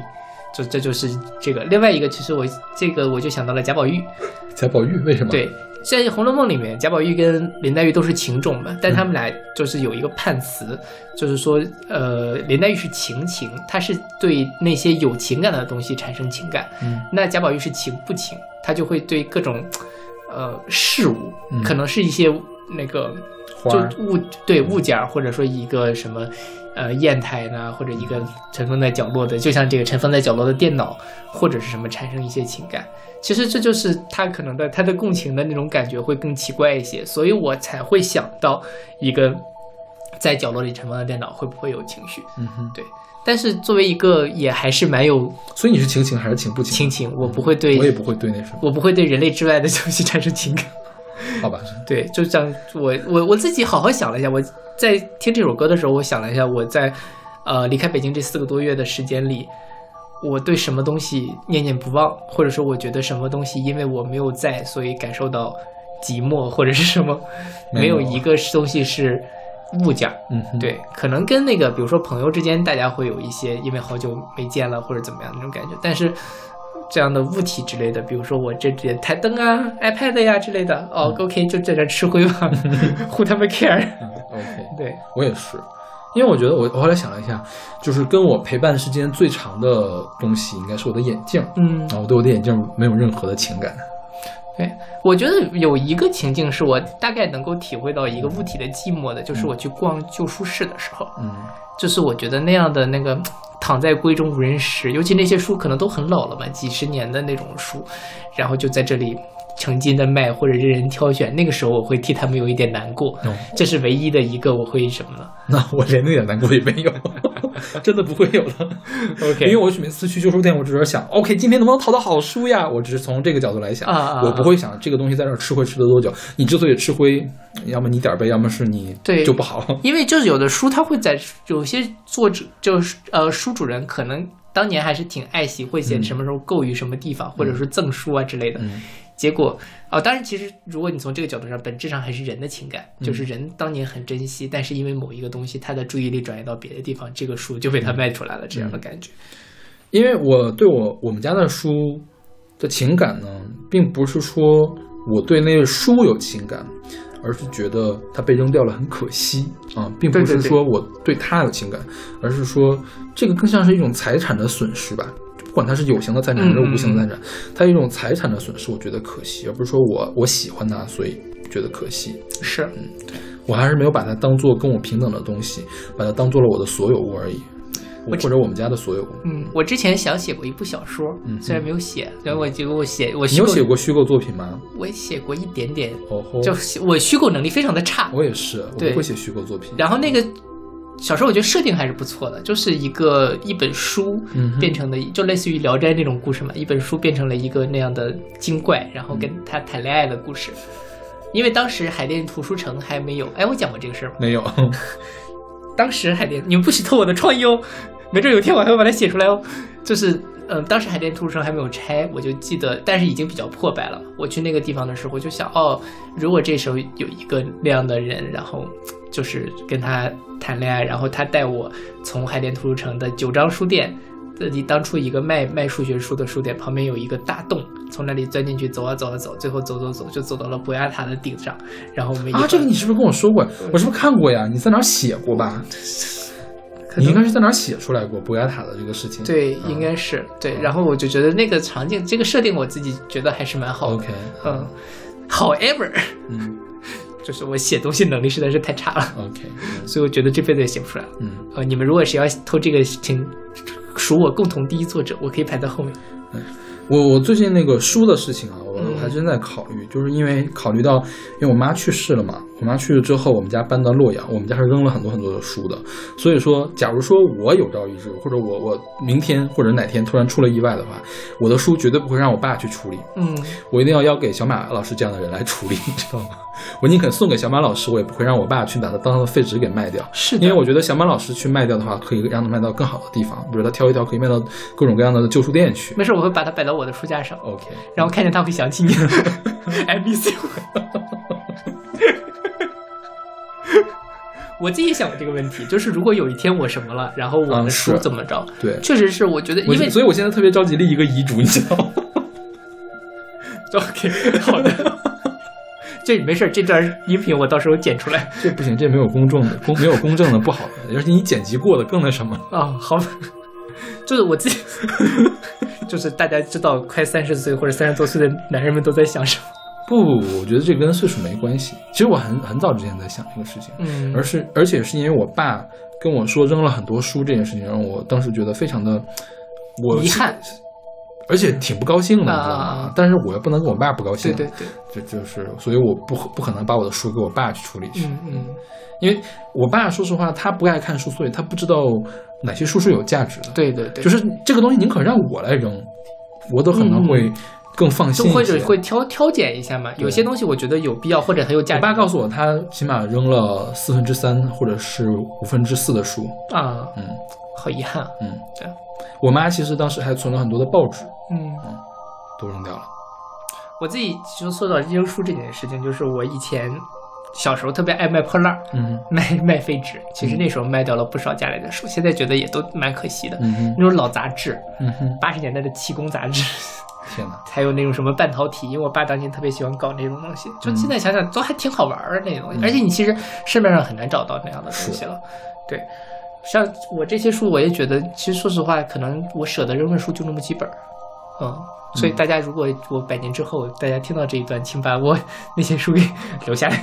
就这就是这个。另外一个，其实我这个我就想到了贾宝玉，贾宝玉为什么？对，在《红楼梦》里面，贾宝玉跟林黛玉都是情种嘛，但他们俩就是有一个判词，就是说，呃，林黛玉是情情，她是对那些有情感的东西产生情感，嗯那贾宝玉是情不情，他就会对各种，呃，事物，嗯可能是一些那个就物对物件儿，或者说一个什么。呃，砚台呢，或者一个尘封在角落的，就像这个尘封在角落的电脑，或者是什么产生一些情感。其实这就是他可能的他的共情的那种感觉会更奇怪一些，所以我才会想到一个在角落里尘封的电脑会不会有情绪？嗯哼，对，但是作为一个也还是蛮有所以你是情情还是情不情？情情，我不会对我也不会对那什么，我不会对人类之外的东西产生情感。好吧？对，就这样，我我我自己好好想了一下，我在听这首歌的时候，我想了一下，我在呃离开北京这四个多月的时间里，我对什么东西念念不忘，或者说我觉得什么东西因为我没有在，所以感受到寂寞，或者是什么，没有一个东西是物件儿。嗯哼，对，可能跟那个，比如说朋友之间，大家会有一些因为好久没见了或者怎么样那种感觉，但是这样的物体之类的，比如说我这这台灯啊、iPad 呀之类的，哦，OK，就在这吃灰吧，Who 他妈 care？，OK，对，我也是，因为我觉得我我后来想了一下，就是跟我陪伴时间最长的东西应该是我的眼镜，嗯然，后我对我的眼镜没有任何的情感。对，我觉得有一个情境是我大概能够体会到一个物体的寂寞的，就是我去逛旧书市的时候，嗯就是我觉得那样的那个躺在闺中无人识，尤其那些书可能都很老了嘛，几十年的那种书，然后就在这里成斤的卖或者任人挑选，那个时候我会替他们有一点难过，哦这是唯一的一个我会什么了 那我连那点难过也没有，真的不会有了。？OK，因为我每次去旧书店，我只是想，OK，今天能不能淘到好书呀？我只是从这个角度来想，我不会想这个东西在这儿吃灰吃了多久。你之所以吃灰，要么你点儿背，要么是你对就不好。因为就是有的书，它会在有些作者就是呃书主人可能当年还是挺爱惜，会写什么时候购于什么地方，或者是赠书啊之类的。嗯结果啊、当然其实如果你从这个角度上，本质上还是人的情感，嗯就是人当年很珍惜，但是因为某一个东西，他的注意力转移到别的地方，这个书就被他卖出来了，这样的感觉。因为我对我我们家的书的情感呢，并不是说我对那个书有情感，而是觉得它被扔掉了很可惜啊，并不是说我对它有情感，而是说这个更像是一种财产的损失吧。不管它是有形的财产还是无形的财产，它有一种财产的损失，我觉得可惜，而不是说我我喜欢它，所以觉得可惜。是，嗯我还是没有把它当做跟我平等的东西，把它当做了我的所有物而已，我或者我们家的所有物。嗯，我之前想写过一部小说，嗯虽然没有写，然后我结果我写我你有，写过虚构作品吗？我也写过一点点，哦吼，就我虚构能力非常的差，我也是，我不会写虚构作品。然后那个小说我觉得设定还是不错的，就是一个一本书嗯变成的，就类似于《聊斋》那种故事嘛，一本书变成了一个那样的精怪，然后跟他谈恋爱的故事。因为当时海淀图书城还没有，哎，我讲过这个事儿吗？没有，当时海淀，你们不许偷我的创意哦，没准有一天我还会把它写出来哦。就是，嗯，当时海淀图书城还没有拆，我就记得，但是已经比较破败了。我去那个地方的时候，我就想，哦，如果这时候有一个那样的人，然后就是跟他谈恋爱，然后他带我从海淀图书城的九章书店。自己当初一个卖卖数学书的书店旁边有一个大洞，从那里钻进去，走啊走啊走，最后走走走就走到了博雅塔的顶上。然后我们一啊，这个你是不是跟我说过？我是不是看过呀？你在哪儿写过吧？你应该是在哪儿写出来过博雅塔的这个事情？对，嗯应该是对。然后我就觉得那个场景，这个设定我自己觉得还是蛮好的。OK，嗯，However，嗯 就是我写东西能力实在是太差了，，OK，所以我觉得这辈子也写不出来了。嗯，呃，你们如果谁要偷这个，请属我共同第一作者，我可以排在后面。嗯我我最近那个书的事情啊，我还真在考虑，就是因为考虑到，因为我妈去世了嘛，我妈去世之后，我们家搬到洛阳，我们家是扔了很多很多的书的，所以说，假如说我有朝一日，或者我我明天或者哪天突然出了意外的话，我的书绝对不会让我爸去处理，嗯，我一定要要给小马老师这样的人来处理，你知道吗？我宁肯送给小马老师，我也不会让我爸去把它当成废纸给卖掉。是因为我觉得小马老师去卖掉的话，可以让他卖到更好的地方，比如他挑一挑，可以卖到各种各样的旧书店去。没事，我会把它摆到我的书架上，OK，然后看见它会想起你。I miss you。我自己也想过这个问题，就是如果有一天我什么了，然后我的书怎么着？对，确实是，我觉得因为我所以我现在特别着急立一个遗嘱，你知道吗？OK 好的，这没事儿，这段音频我到时候剪出来这不行，这没有公正的，公没有公正的不好的，而且你剪辑过的更那什么。啊、好的，就是我自己，就是大家知道快三十岁或者三十多岁的男人们都在想什么？不，我觉得这跟岁数没关系。其实我很很早之前在想这个事情，嗯而是而且是因为我爸跟我说扔了很多书这件事情，让我当时觉得非常的我遗憾，而且挺不高兴的，你知道啊吗？但是我又不能跟我爸不高兴，对对对，就就是，所以我不不可能把我的书给我爸去处理去，嗯嗯因为我爸说实话他不爱看书，所以他不知道哪些书是有价值的。，对对对，就是这个东西宁可让我来扔，我都可能会更放心。就或者会挑挑拣一下嘛。有些东西我觉得有必要或者很有价值我。爸告诉我，他起码扔了四分之三或者是五分之四的书。啊，嗯好遗憾。嗯，对，我妈其实当时还存了很多的报纸，嗯，都扔掉了。我自己就说到扔书这件事情，就是我以前小时候特别爱卖破烂儿，嗯卖卖废纸。其实那时候卖掉了不少家里的书，现在觉得也都蛮可惜的。嗯那种老杂志，八十年代的气功杂志，天哪！还有那种什么半导体，因为我爸当年特别喜欢搞那种东西，就现在想想都还挺好玩儿的那种东西。嗯而且你其实市面上很难找到那样的东西了，对。像我这些书，我也觉得，其实说实话，可能我舍得扔的书就那么几本儿，嗯。所以大家如果我百年之后，大家听到这一段，请把我那些书给 留下来，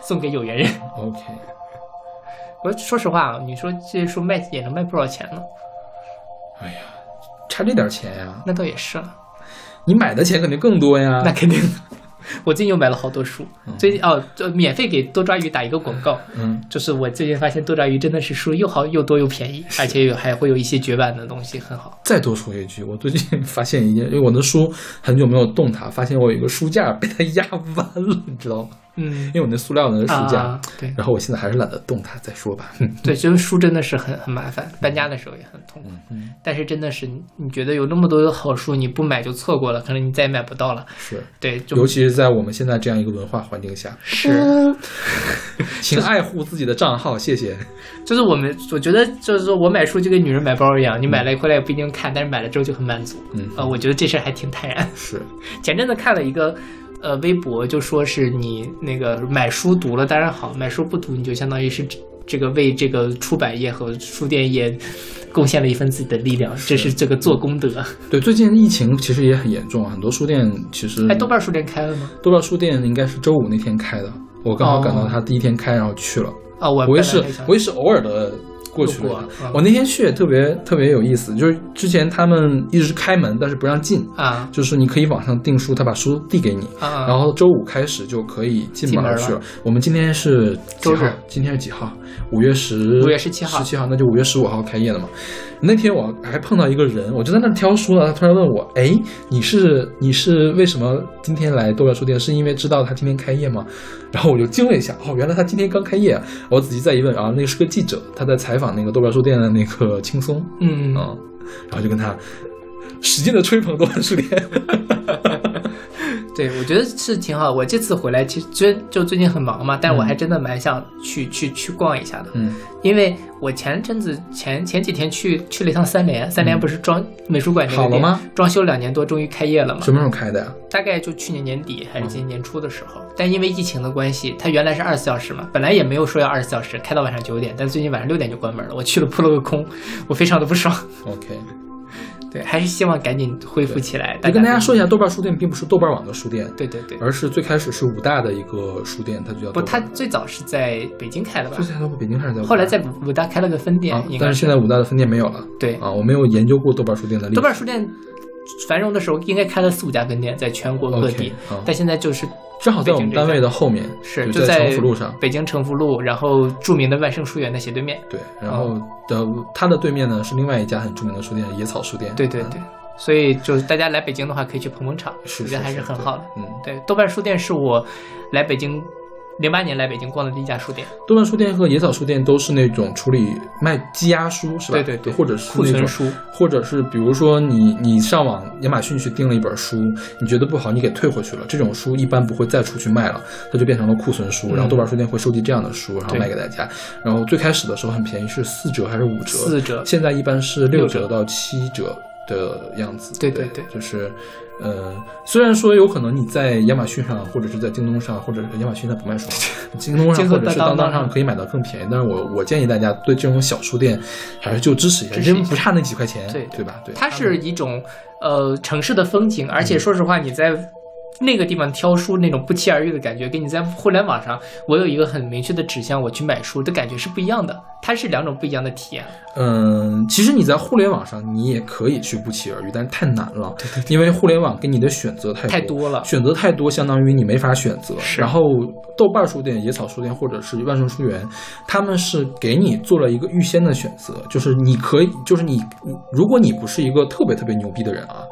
送给有缘人。OK，我说实话啊，你说这些书卖也能卖不少钱呢，哎呀，差这点钱呀，那倒也是了。你买的钱肯定更多呀。那肯定的。我最近又买了好多书，最近哦，就免费给多抓鱼打一个广告，嗯，就是我最近发现多抓鱼真的是书又好又多又便宜，而且有还会有一些绝版的东西，很好。再多说一句，我最近发现一件，因为我的书很久没有动它，发现我有一个书架被它压弯了，你知道吗？嗯因，为我那塑料的那个书架，啊，对然后我现在还是懒得动它，再说吧。对，就是书真的是很很麻烦，搬家的时候也很痛苦。嗯，但是真的是你你觉得有那么多的好书，你不买就错过了，可能你再也买不到了。是，对，就尤其是在我们现在这样一个文化环境下，是 请爱护自己的账号，谢谢。就是我们，我觉得就是说我买书就跟女人买包一样，你买了回来也不一定看，但是买了之后就很满足。嗯呃，我觉得这事儿还挺坦然。是，前阵子看了一个呃微博，就说是你那个买书读了当然好，买书不读你就相当于是这这个为这个出版业和书店业贡献了一份自己的力量，这是这个做功德。对，最近疫情其实也很严重，很多书店其实哎，豆瓣书店开了吗？豆瓣书店应该是周五那天开的，我刚好赶到他第一天开，然后去了。啊、我我也是我也是偶尔的过去过我那天去也特别特别有意思，就是之前他们一直是开门，但是不让进，啊就是你可以网上订书，他把书递给你。啊，然后周五开始就可以进门去了。我们今天是几周日号？今天是几号？五月十，五月十七号十七号，那就五月十五号开业了嘛。那天我还碰到一个人，我就在那挑书呢，他突然问我：“哎，你是你是为什么今天来豆瓣书店？是因为知道他今天开业吗？” 然后我就惊了一下，哦，原来他今天刚开业啊。我仔细再一问啊，那个是个记者，他在采访那个豆瓣书店的那个轻松，嗯嗯，然后就跟他使劲的吹捧豆瓣书店。对，我觉得是挺好。我这次回来，其实真就最近很忙嘛，但是我还真的蛮想去、去去逛一下的。嗯因为我前阵子前前几天去去了一趟三联，三联不是装美术馆那个好了吗装修两年多，终于开业了嘛什。么时候开的呀？大概就去年年底还是今年年初的时候，但因为疫情的关系，它原来是二十四小时嘛，本来也没有说要二十四小时，开到晚上九点，但最近晚上六点就关门了。我去了扑了个空，我非常的不爽。OK，对，还是希望赶紧恢复起来。我跟大家说一下，豆瓣书店并不是豆瓣网的书店，对对对，而是最开始是武大的一个书店，它就叫不，它最早是在北京开的吧最？开始在北京还是在后来在武大开了个分店，但是现在武大的分店没有了。对啊，我没有研究过豆瓣书店的历史。豆瓣书店繁荣的时候，应该开了四五家分店，在全国各地但现在就是正好在我们单位的后面，是就在城府路上。北京城福路，然后著名的万盛书园的斜对面。对，然后的它的对面呢是另外一家很著名的书店——野草书店。嗯对对对，所以就是大家来北京的话，可以去捧捧场，是我觉得还是很好的。嗯，对，豆瓣书店是我来北京零八年来北京逛的第一家书店。豆瓣书店和野草书店都是那种处理卖积压书，是吧？对对对或者是库存书，或者是比如说你你上网亚马逊去订了一本书，你觉得不好，你给退回去了，这种书一般不会再出去卖了，它就变成了库存书。嗯然后豆瓣书店会收集这样的书，然后卖给大家。然后最开始的时候很便宜，是四折还是五折？四折现在一般是六六折折到七折的样子。对对对对就是。呃，虽然说有可能你在亚马逊上，或者是在京东上，或者亚马逊现在不卖书，京东上或者是当当当上可以买到更便宜。但是我我建议大家对这种小书店还是就支持一下，支持一下因为不差那几块钱，对对吧？对，它是一种呃城市的风景，而且说实话，你在那个地方挑书那种不期而遇的感觉，跟你在互联网上我有一个很明确的指向，我去买书的感觉是不一样的，它是两种不一样的体验。嗯，其实你在互联网上你也可以去不期而遇，但是太难了，因为互联网给你的选择太太多了选择太多，相当于你没法选择。然后豆瓣书店、野草书店或者是万盛书园，他们是给你做了一个预先的选择，就是你可以，就是你，如果你不是一个特别特别牛逼的人啊，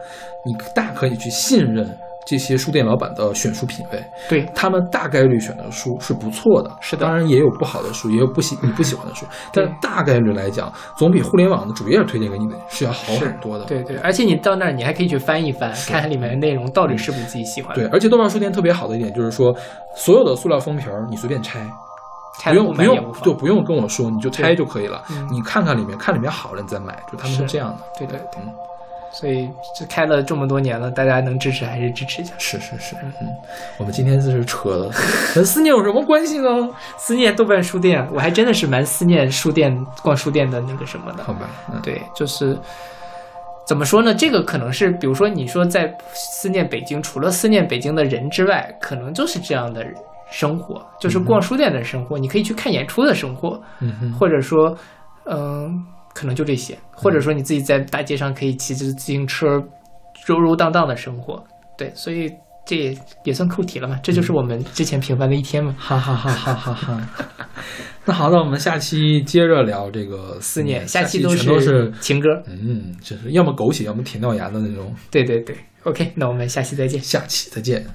你大可以去信任这些书店老板的选书品味。对，他们大概率选的书是不错的，是的。当然也有不好的书，也有不喜你不喜欢的书，但是大概率来讲，总比互联网的主页推荐给你的是要好很多的。对对，而且你到那儿，你还可以去翻一翻，看看里面的内容到底是不是自己喜欢的。对，而且豆瓣书店特别好的一点就是说，所有的塑料封皮儿你随便拆，不用不用就不用跟我说，你就拆就可以了。嗯你看看里面，看里面好了你再买，就他们是是。这样的。对对。对嗯，所以这开了这么多年了，大家能支持还是支持一下。是是是，嗯，我们今天就是扯了，跟思念有什么关系呢？思念豆瓣书店，我还真的是蛮思念书店逛书店的那个什么的。好吧，嗯，对，就是怎么说呢？这个可能是，比如说你说在思念北京，除了思念北京的人之外，可能就是这样的生活，就是逛书店的生活，你可以去看演出的生活，嗯哼，或者说，嗯、可能就这些，或者说你自己在大街上可以骑着自行车柔柔荡荡的生活。对，所以这也也算扣题了嘛，这就是我们之前平凡的一天嘛。哈哈哈哈哈哈。那好，那我们下期接着聊这个思念，下期全都是情歌。嗯，就是要么狗血，要么甜掉牙的那种。对对对，OK，那我们下期再见。下期再见。